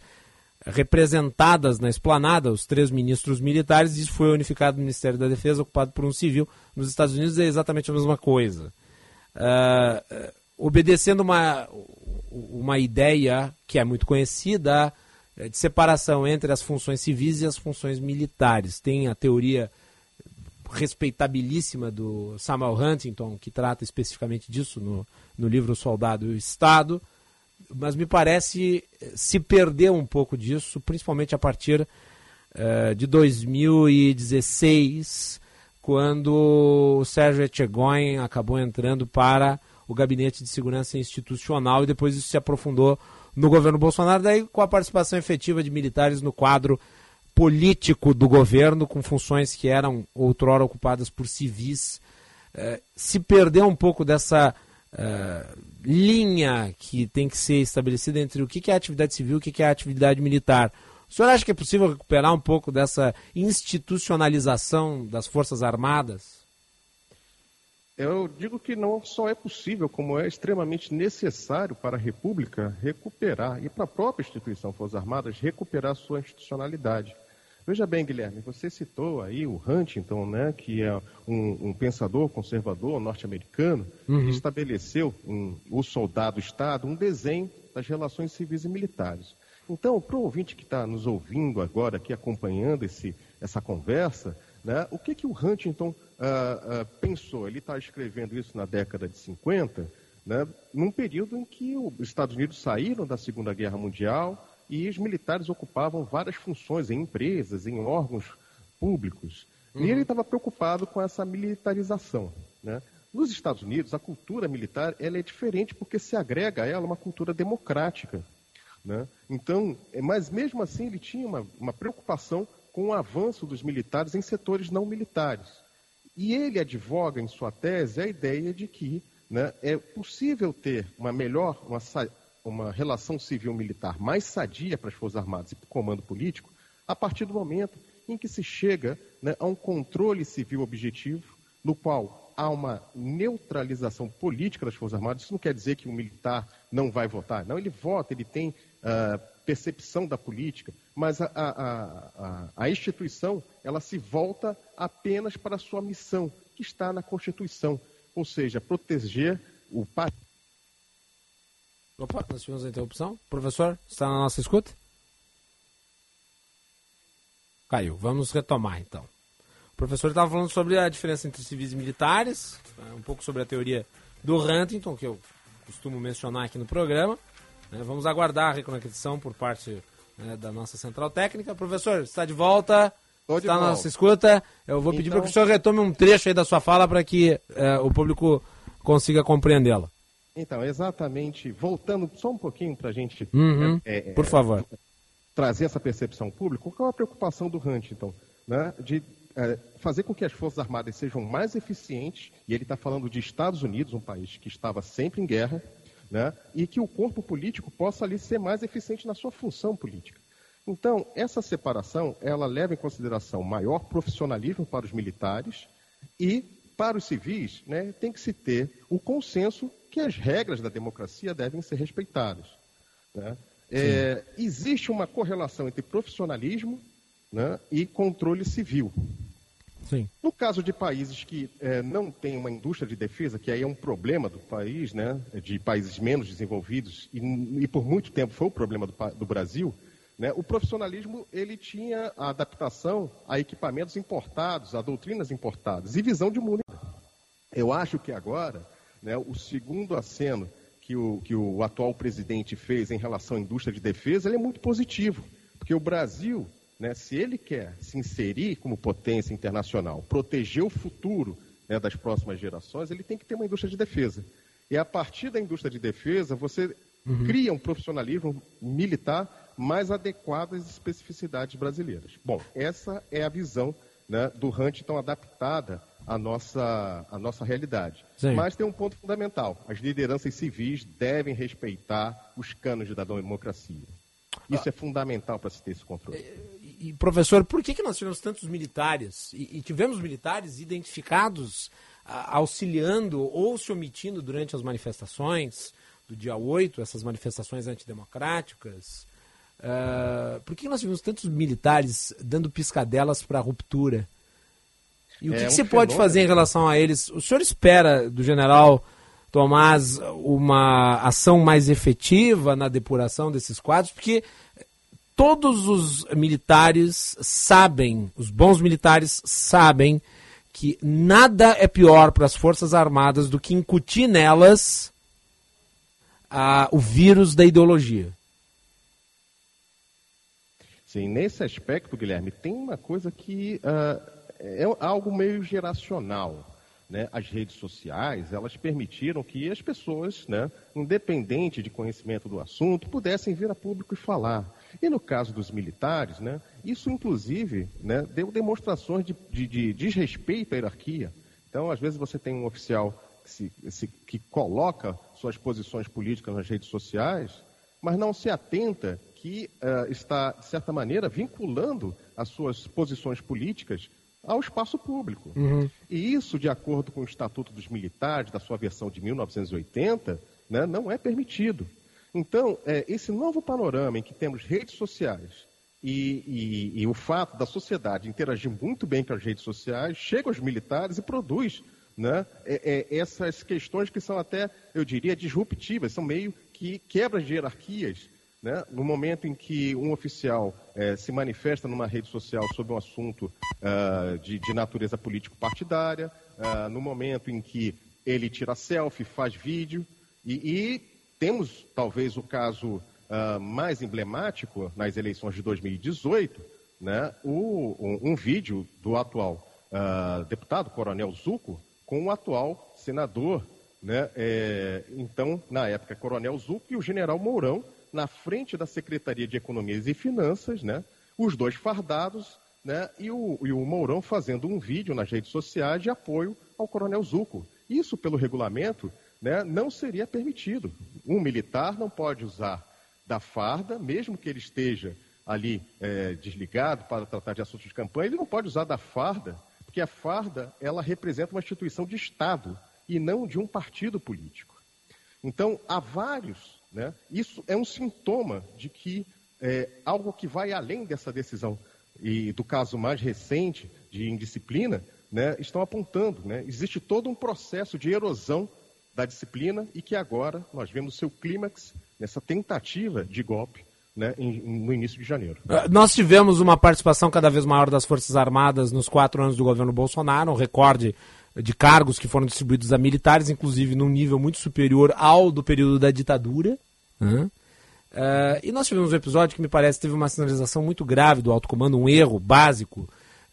representadas na esplanada, os três ministros militares, e isso foi unificado no Ministério da Defesa, ocupado por um civil. Nos Estados Unidos é exatamente a mesma coisa. Uh, obedecendo uma, uma ideia que é muito conhecida de separação entre as funções civis e as funções militares. Tem a teoria respeitabilíssima do Samuel Huntington, que trata especificamente disso no, no livro Soldado e o Estado, mas me parece eh, se perder um pouco disso, principalmente a partir uh, de 2016, quando o Sérgio Etchegoyen acabou entrando para o Gabinete de Segurança Institucional e depois isso se aprofundou no governo Bolsonaro, daí com a participação efetiva de militares no quadro político do governo, com funções que eram outrora ocupadas por civis, eh, se perdeu um pouco dessa eh, linha que tem que ser estabelecida entre o que é atividade civil e o que é atividade militar. O senhor acha que é possível recuperar um pouco dessa institucionalização das Forças Armadas? Eu digo que não só é possível, como é extremamente necessário para a República recuperar, e para a própria instituição Forças Armadas, recuperar sua institucionalidade. Veja bem, Guilherme, você citou aí o Huntington, né, que é um, um pensador conservador norte-americano, uhum. que estabeleceu um, o soldado-estado um desenho das relações civis e militares. Então, para o ouvinte que está nos ouvindo agora, aqui acompanhando esse, essa conversa, né, o que, que o Huntington uh, uh, pensou? Ele está escrevendo isso na década de 50, né, num período em que os Estados Unidos saíram da Segunda Guerra Mundial, e os militares ocupavam várias funções em empresas, em órgãos públicos. Uhum. E ele estava preocupado com essa militarização. Né? Nos Estados Unidos, a cultura militar ela é diferente porque se agrega a ela uma cultura democrática. Né? Então, é, mas mesmo assim ele tinha uma, uma preocupação com o avanço dos militares em setores não militares. E ele advoga em sua tese a ideia de que né, é possível ter uma melhor, uma uma relação civil-militar mais sadia para as Forças Armadas e para o comando político, a partir do momento em que se chega né, a um controle civil objetivo, no qual há uma neutralização política das Forças Armadas. Isso não quer dizer que o militar não vai votar. Não, ele vota, ele tem uh, percepção da política, mas a, a, a, a, instituição ela se volta apenas para a sua missão, que está na Constituição, ou seja, proteger o país Opa, nós tivemos a interrupção. Professor, está na nossa escuta? Caiu. Vamos retomar então. O professor estava falando sobre a diferença entre civis e militares, um pouco sobre a teoria do Huntington, que eu costumo mencionar aqui no programa. Né. Vamos aguardar a reconexão por parte né, da nossa central técnica. Professor, está de volta? Tô está na nossa escuta. Eu vou pedir então... para que o senhor retome um trecho aí da sua fala para que é, o público consiga compreendê-la. Então, exatamente, voltando só um pouquinho para a gente uhum, é, é, por favor. trazer essa percepção pública, qual é a preocupação do Huntington? Né, de é, fazer com que as Forças Armadas sejam mais eficientes, e ele está falando de Estados Unidos, um país que estava sempre em guerra, né, e que o corpo político possa ali ser mais eficiente na sua função política. Então, essa separação, ela leva em consideração maior profissionalismo para os militares e, para os civis, né, tem que se ter o consenso que as regras da democracia devem ser respeitadas. Né? É, existe uma correlação entre profissionalismo né, e controle civil. Sim. No caso de países que é, não têm uma indústria de defesa, que aí é um problema do país, né, de países menos desenvolvidos, e, e por muito tempo foi o problema do, do Brasil, né, o profissionalismo ele tinha a adaptação a equipamentos importados, a doutrinas importadas e visão de mundo. Eu acho que agora, né, o segundo aceno que o, que o atual presidente fez em relação à indústria de defesa, é muito positivo, porque o Brasil né, se ele quer se inserir como potência internacional, proteger o futuro né, das próximas gerações, ele tem que ter uma indústria de defesa. E a partir da indústria de defesa, você uhum. cria um profissionalismo militar mais adequado às especificidades brasileiras. Bom, essa é a visão né, do Hunt, então adaptada à nossa, à nossa realidade. Sim. Mas tem um ponto fundamental: as lideranças civis devem respeitar os cânones da democracia. Isso ah. é fundamental para se ter esse controle e, professor, por que, que nós tivemos tantos militares e, e tivemos militares identificados a, auxiliando ou se omitindo durante as manifestações do dia 8, essas manifestações antidemocráticas? Uh, por que nós tivemos tantos militares dando piscadelas para a ruptura? E o é que, um que você fenômeno. pode fazer em relação a eles? O senhor espera do general Tomás uma ação mais efetiva na depuração desses quadros? Porque todos os militares sabem, os bons militares sabem que nada é pior para as Forças Armadas do que incutir nelas o vírus da ideologia. Sim, nesse aspecto, Guilherme, tem uma coisa que uh, é algo meio geracional né, as redes sociais, elas permitiram que as pessoas, né, independente de conhecimento do assunto, pudessem vir a público e falar. E no caso dos militares, né, isso inclusive né, deu demonstrações de, de, de, desrespeito à hierarquia. Então, às vezes você tem um oficial que, se, se, que coloca suas posições políticas nas redes sociais, mas não se atenta que uh, está, de certa maneira, vinculando as suas posições políticas ao espaço público. Uhum. E isso, de acordo com o Estatuto dos Militares, da sua versão de 1980, né, não é permitido. Então, é, esse novo panorama em que temos redes sociais e, e, e, o fato da sociedade interagir muito bem com as redes sociais, chega aos militares e produz né, é, é, essas questões que são até, eu diria, disruptivas, são meio que quebras de hierarquias né? No momento em que um oficial é, se manifesta numa rede social sobre um assunto uh, de, de, natureza político-partidária, uh, no momento em que ele tira selfie, faz vídeo, e, e temos talvez o caso uh, mais emblemático nas eleições de 2018, né? o, um, um, vídeo do atual deputado Coronel Zuco com o atual senador, né? É, então, na época, Coronel Zuco e o general Mourão, na frente da Secretaria de Economia e Finanças, né? Os dois fardados, né? E o, e o Mourão fazendo um vídeo nas redes sociais de apoio ao Coronel Zuco. Isso, pelo regulamento, né, não seria permitido. Um militar não pode usar da farda, mesmo que ele esteja ali é, desligado para tratar de assuntos de campanha, ele não pode usar da farda, porque a farda ela representa uma instituição de Estado e não de um partido político. Então, há vários né? Isso é um sintoma de que é, algo que vai além dessa decisão e do caso mais recente de indisciplina, né, estão apontando. Né? Existe todo um processo de erosão da disciplina e que agora nós vemos seu clímax nessa tentativa de golpe né, em, no início de janeiro. Uh, nós tivemos uma participação cada vez maior das Forças Armadas nos quatro anos do governo Bolsonaro, um recorde de cargos que foram distribuídos a militares, inclusive num nível muito superior ao do período da ditadura. Uh, e nós tivemos um episódio que me parece teve uma sinalização muito grave do alto comando, um erro básico,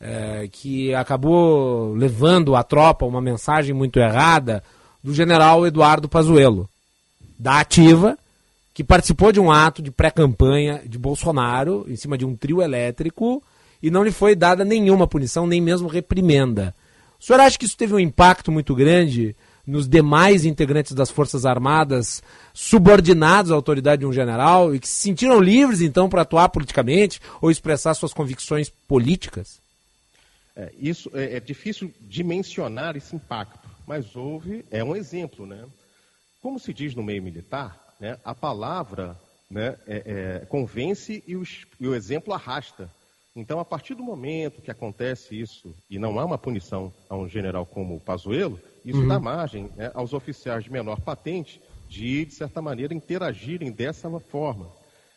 uh, que acabou levando à tropa uma mensagem muito errada do general Eduardo Pazuello, da ativa, que participou de um ato de pré-campanha de Bolsonaro, em cima de um trio elétrico, e não lhe foi dada nenhuma punição, nem mesmo reprimenda. O senhor acha que isso teve um impacto muito grande nos demais integrantes das Forças Armadas subordinados à autoridade de um general e que se sentiram livres, então, para atuar politicamente ou expressar suas convicções políticas? É, isso é, é, difícil dimensionar esse impacto, mas houve, é um exemplo, né? Como se diz no meio militar, né, a palavra né, é, é convence e o, e o exemplo arrasta. Então, a partir do momento que acontece isso e não há uma punição a um general como o Pazuello, isso uhum. dá margem né, aos oficiais de menor patente de, de certa maneira, interagirem dessa forma.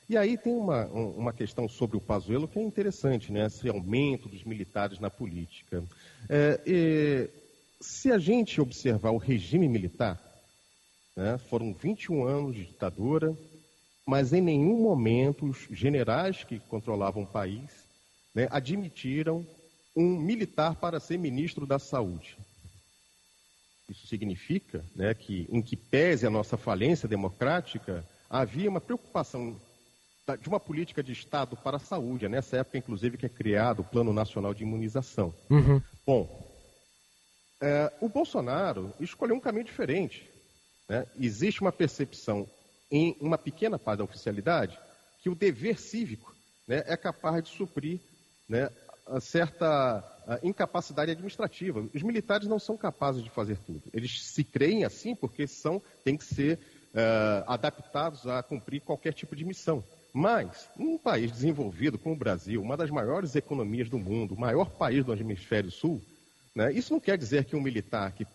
E aí tem uma, uma questão sobre o Pazuello que é interessante, né? Esse aumento dos militares na política. É, se a gente observar o regime militar, né, foram 21 anos de ditadura, mas em nenhum momento os generais que controlavam o país né, admitiram um militar para ser ministro da Saúde. Isso significa né, que, em que pese a nossa falência democrática, havia uma preocupação de uma política de Estado para a saúde. É nessa época, inclusive, que é criado o Plano Nacional de Imunização. Uhum. Bom, é, o Bolsonaro escolheu um caminho diferente. Né? Existe uma percepção em uma pequena parte da oficialidade que o dever cívico né, é capaz de suprir né, certa incapacidade administrativa. Os militares não são capazes de fazer tudo. Eles se creem assim porque são, têm que ser uh, adaptados a cumprir qualquer tipo de missão. Mas, num país desenvolvido como o Brasil, uma das maiores economias do mundo, o maior país do hemisfério sul, né, isso não quer dizer que um militar que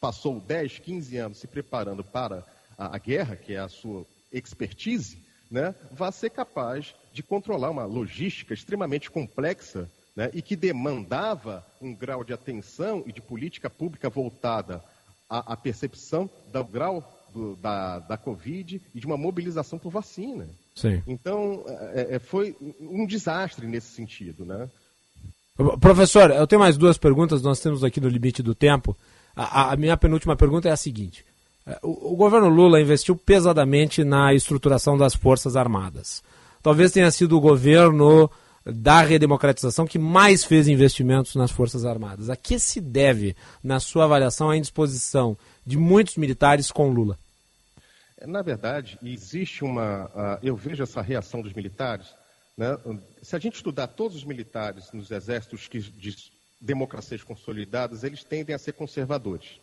passou 10, 15 anos se preparando para a, a guerra, que é a sua expertise, né, vá ser capaz de controlar uma logística extremamente complexa né, e que demandava um grau de atenção e de política pública voltada à, à percepção do grau do, da, da Covid e de uma mobilização por vacina. Sim. Então, é, é, foi um desastre nesse sentido. Né? Professor, eu tenho mais duas perguntas, nós temos aqui no limite do tempo. A, a minha penúltima pergunta é a seguinte. É, o, o, governo Lula investiu pesadamente na estruturação das Forças Armadas. Talvez tenha sido o governo da redemocratização que mais fez investimentos nas Forças Armadas. A que se deve, na sua avaliação, a indisposição de muitos militares com Lula? Na verdade, existe uma. Uh, eu vejo essa reação dos militares. Né? Se a gente estudar todos os militares nos exércitos que, de democracias consolidadas, eles tendem a ser conservadores.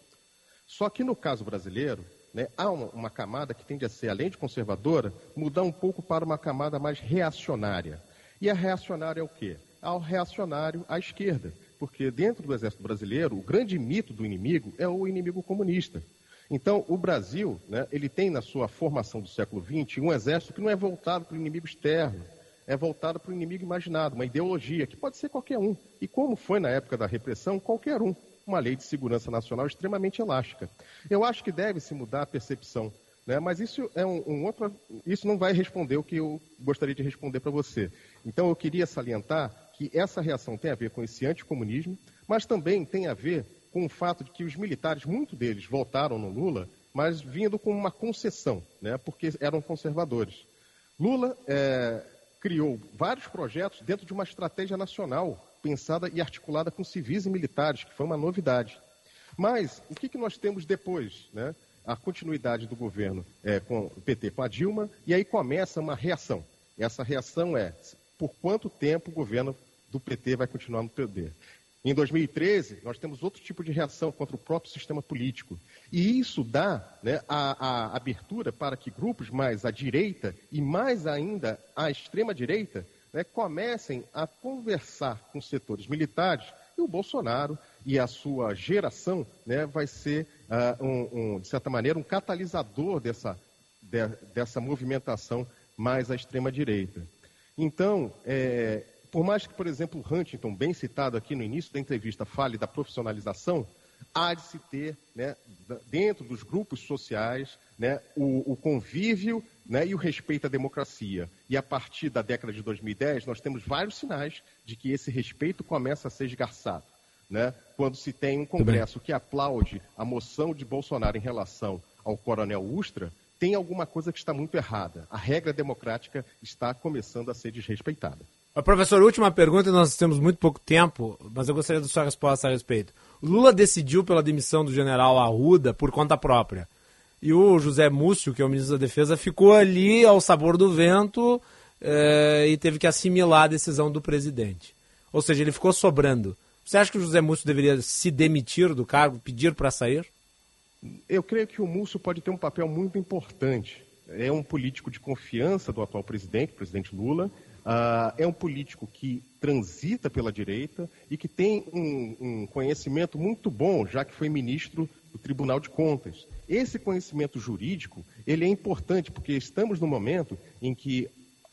Só que no caso brasileiro, né, há uma, uma, camada que tende a ser, além de conservadora, mudar um pouco para uma camada mais reacionária. E a reacionária é o quê? É o reacionário à esquerda. Porque dentro do exército brasileiro, o grande mito do inimigo é o inimigo comunista. Então, o Brasil, né, ele tem na sua formação do século XX um exército que não é voltado para o inimigo externo, é voltado para o inimigo imaginado, uma ideologia que pode ser qualquer um. E como foi na época da repressão, qualquer um uma lei de segurança nacional extremamente elástica. Eu acho que deve se mudar a percepção, né? mas isso é um, um outro, isso não vai responder o que eu gostaria de responder para você. Então eu queria salientar que essa reação tem a ver com esse anticomunismo, mas também tem a ver com o fato de que os militares, muitos deles votaram no Lula, mas vindo com uma concessão, né? porque eram conservadores. Lula é, criou vários projetos dentro de uma estratégia nacional pensada e articulada com civis e militares, que foi uma novidade. Mas o que, que nós temos depois? Né? A continuidade do governo é, com o PT, com a Dilma, e aí começa uma reação. Essa reação é por quanto tempo o governo do PT vai continuar no poder. Em 2013, nós temos outro tipo de reação contra o próprio sistema político. E isso dá né, a, a abertura para que grupos mais à direita e mais ainda à extrema-direita né, comecem a conversar com setores militares e o Bolsonaro e a sua geração né, vai ser, uh, um, um, de certa maneira, um catalisador dessa, de, dessa movimentação mais à extrema-direita. Então, é, por mais que, por exemplo, Huntington, bem citado aqui no início da entrevista, fale da profissionalização, há de se ter, né, dentro dos grupos sociais, né, o, o convívio né, e o respeito à democracia. E a partir da década de 2010, nós temos vários sinais de que esse respeito começa a ser esgarçado. Né? Quando se tem um Congresso que aplaude a moção de Bolsonaro em relação ao coronel Ustra, tem alguma coisa que está muito errada. A regra democrática está começando a ser desrespeitada. Professor, última pergunta, nós temos muito pouco tempo, mas eu gostaria da sua resposta a respeito. Lula decidiu pela demissão do general Arruda por conta própria. E o José Múcio, que é o ministro da Defesa, ficou ali ao sabor do vento eh, e teve que assimilar a decisão do presidente. Ou seja, ele ficou sobrando. Você acha que o José Múcio deveria se demitir do cargo, pedir para sair? Eu creio que o Múcio pode ter um papel muito importante. É um político de confiança do atual presidente, o presidente Lula. Uh, é um político que transita pela direita e que tem um, um, conhecimento muito bom, já que foi ministro do Tribunal de Contas. Esse conhecimento jurídico ele é importante porque estamos no momento em que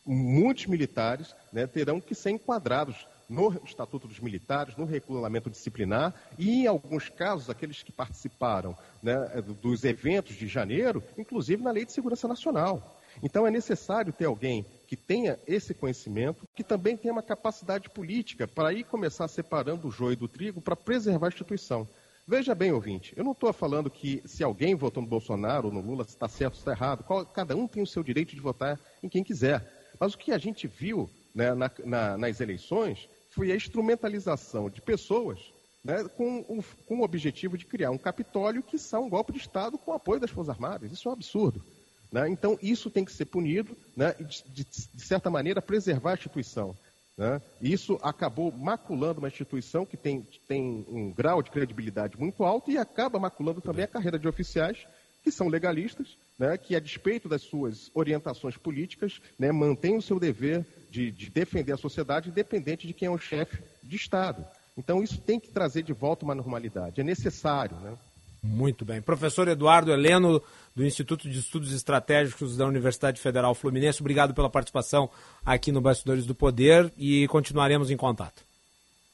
muitos militares né, terão que ser enquadrados no Estatuto dos Militares, no regulamento disciplinar e, em alguns casos, aqueles que participaram né, dos eventos de janeiro, inclusive na Lei de Segurança Nacional. Então, é necessário ter alguém que tenha esse conhecimento, que também tenha uma capacidade política para ir começar separando o joio do trigo para preservar a instituição. Veja bem, ouvinte, eu não estou falando que se alguém votou no Bolsonaro ou no Lula, se está certo ou está errado. Cada um tem o seu direito de votar em quem quiser. Mas o que a gente viu né, na, na, nas eleições foi a instrumentalização de pessoas né, com, o, com o objetivo de criar um Capitólio que são um golpe de Estado com apoio das Forças Armadas. Isso é um absurdo. Né? Então, isso tem que ser punido né, e, de, de, certa maneira, preservar a instituição. Né? Isso acabou maculando uma instituição que tem, tem um grau de credibilidade muito alto e acaba maculando também a carreira de oficiais que são legalistas, né, que, a despeito das suas orientações políticas, né, mantêm o seu dever de, de defender a sociedade, independente de quem é o chefe de Estado. Então, isso tem que trazer de volta uma normalidade. É necessário. Né? Muito bem. Professor Eduardo Heleno, do Instituto de Estudos Estratégicos da Universidade Federal Fluminense, obrigado pela participação aqui no Bastidores do Poder e continuaremos em contato.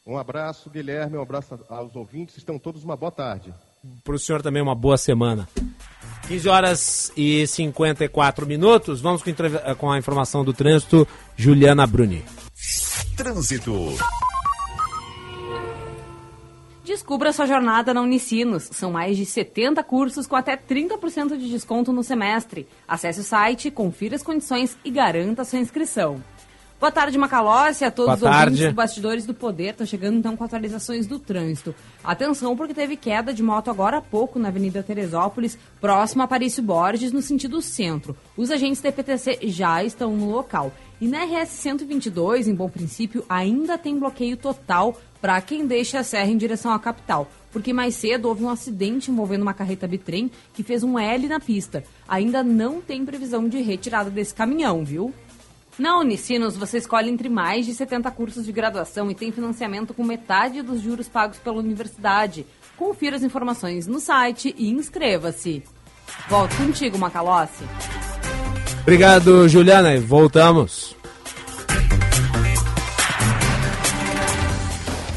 Um abraço, Guilherme, um abraço aos ouvintes. Estão todos uma boa tarde. Para o senhor também uma boa semana. 15 horas e 54 minutos. Vamos com, com a informação do trânsito, Juliana Bruni. Trânsito. Descubra sua jornada na Unicinos. São mais de 70 cursos com até 30% de desconto no semestre. Acesse o site, confira as condições e garanta sua inscrição. Boa tarde, Macalossi, a todos Boa os tarde. ouvintes do Bastidores do Poder. Estou chegando então com atualizações do trânsito. Atenção, porque teve queda de moto agora há pouco na Avenida Teresópolis, próximo a Aparício Borges, no sentido centro. Os agentes da PTC já estão no local. E na RS 122, em Bom Princípio, ainda tem bloqueio total para quem deixa a serra em direção à capital. Porque mais cedo houve um acidente envolvendo uma carreta bitrem que fez um L na pista. Ainda não tem previsão de retirada desse caminhão, viu? Na Unicinos, você escolhe entre mais de 70 cursos de graduação e tem financiamento com metade dos juros pagos pela universidade. Confira as informações no site e inscreva-se. Volto contigo, Macalossi. Obrigado, Juliana, e voltamos.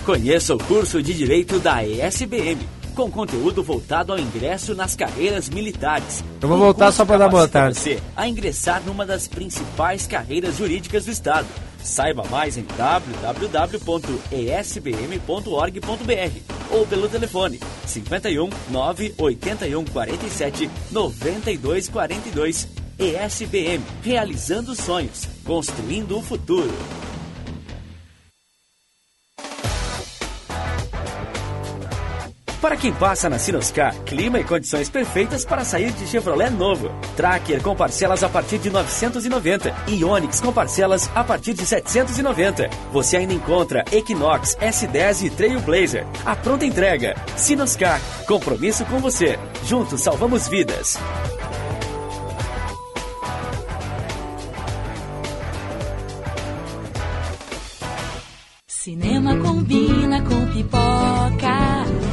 Conheça o curso de Direito da ESBM, com conteúdo voltado ao ingresso nas carreiras militares. Eu vou voltar só para dar boa tarde. Você a ingressar numa das principais carreiras jurídicas do Estado. Saiba mais em www.esbm.org.br ou pelo telefone 51 981 47 92 42. ESBM, realizando sonhos, construindo o futuro. Para quem passa na Sinoscar, clima e condições perfeitas para sair de Chevrolet novo. Tracker com parcelas a partir de 990 e Onix com parcelas a partir de 790. Você ainda encontra Equinox, S10 e Trailblazer. A pronta entrega. Sinoscar, compromisso com você. Juntos salvamos vidas. Cinema combina com pipoca,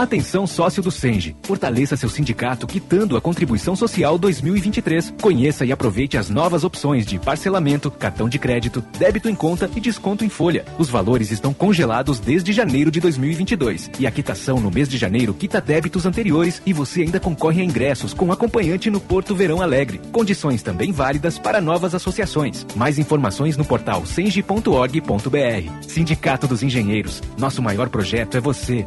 Atenção sócio do Senge. Fortaleça seu sindicato quitando a contribuição social 2023. Conheça e aproveite as novas opções de parcelamento, cartão de crédito, débito em conta e desconto em folha. Os valores estão congelados desde janeiro de 2022 e a quitação no mês de janeiro quita débitos anteriores e você ainda concorre a ingressos com acompanhante no Porto Verão Alegre. Condições também válidas para novas associações. Mais informações no portal senge.org.br. Sindicato dos Engenheiros. Nosso maior projeto é você.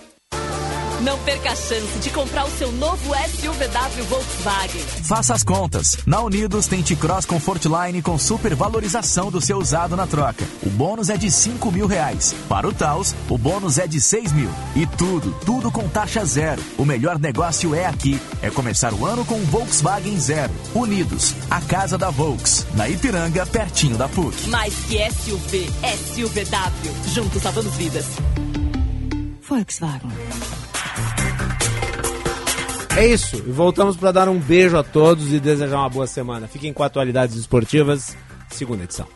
Não perca a chance de comprar o seu novo SUVW Volkswagen. Faça as contas. Na Unidos tem T-Cross Comfortline com super valorização do seu usado na troca. O bônus é de 5 mil reais. Para o Taos, o bônus é de 6 mil. E tudo, tudo com taxa zero. O melhor negócio é aqui. É começar o ano com um Volkswagen Zero. Unidos, a casa da Volks. Na Ipiranga, pertinho da PUC. Mais que SUV, SUVW. Juntos salvamos vidas. Volkswagen. É isso. E voltamos para dar um beijo a todos e desejar uma boa semana. Fiquem com atualidades esportivas, segunda edição.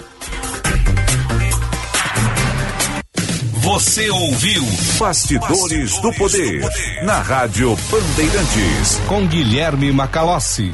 Você ouviu Bastidores, do, Poder, na Rádio Bandeirantes. Com Guilherme Macalossi.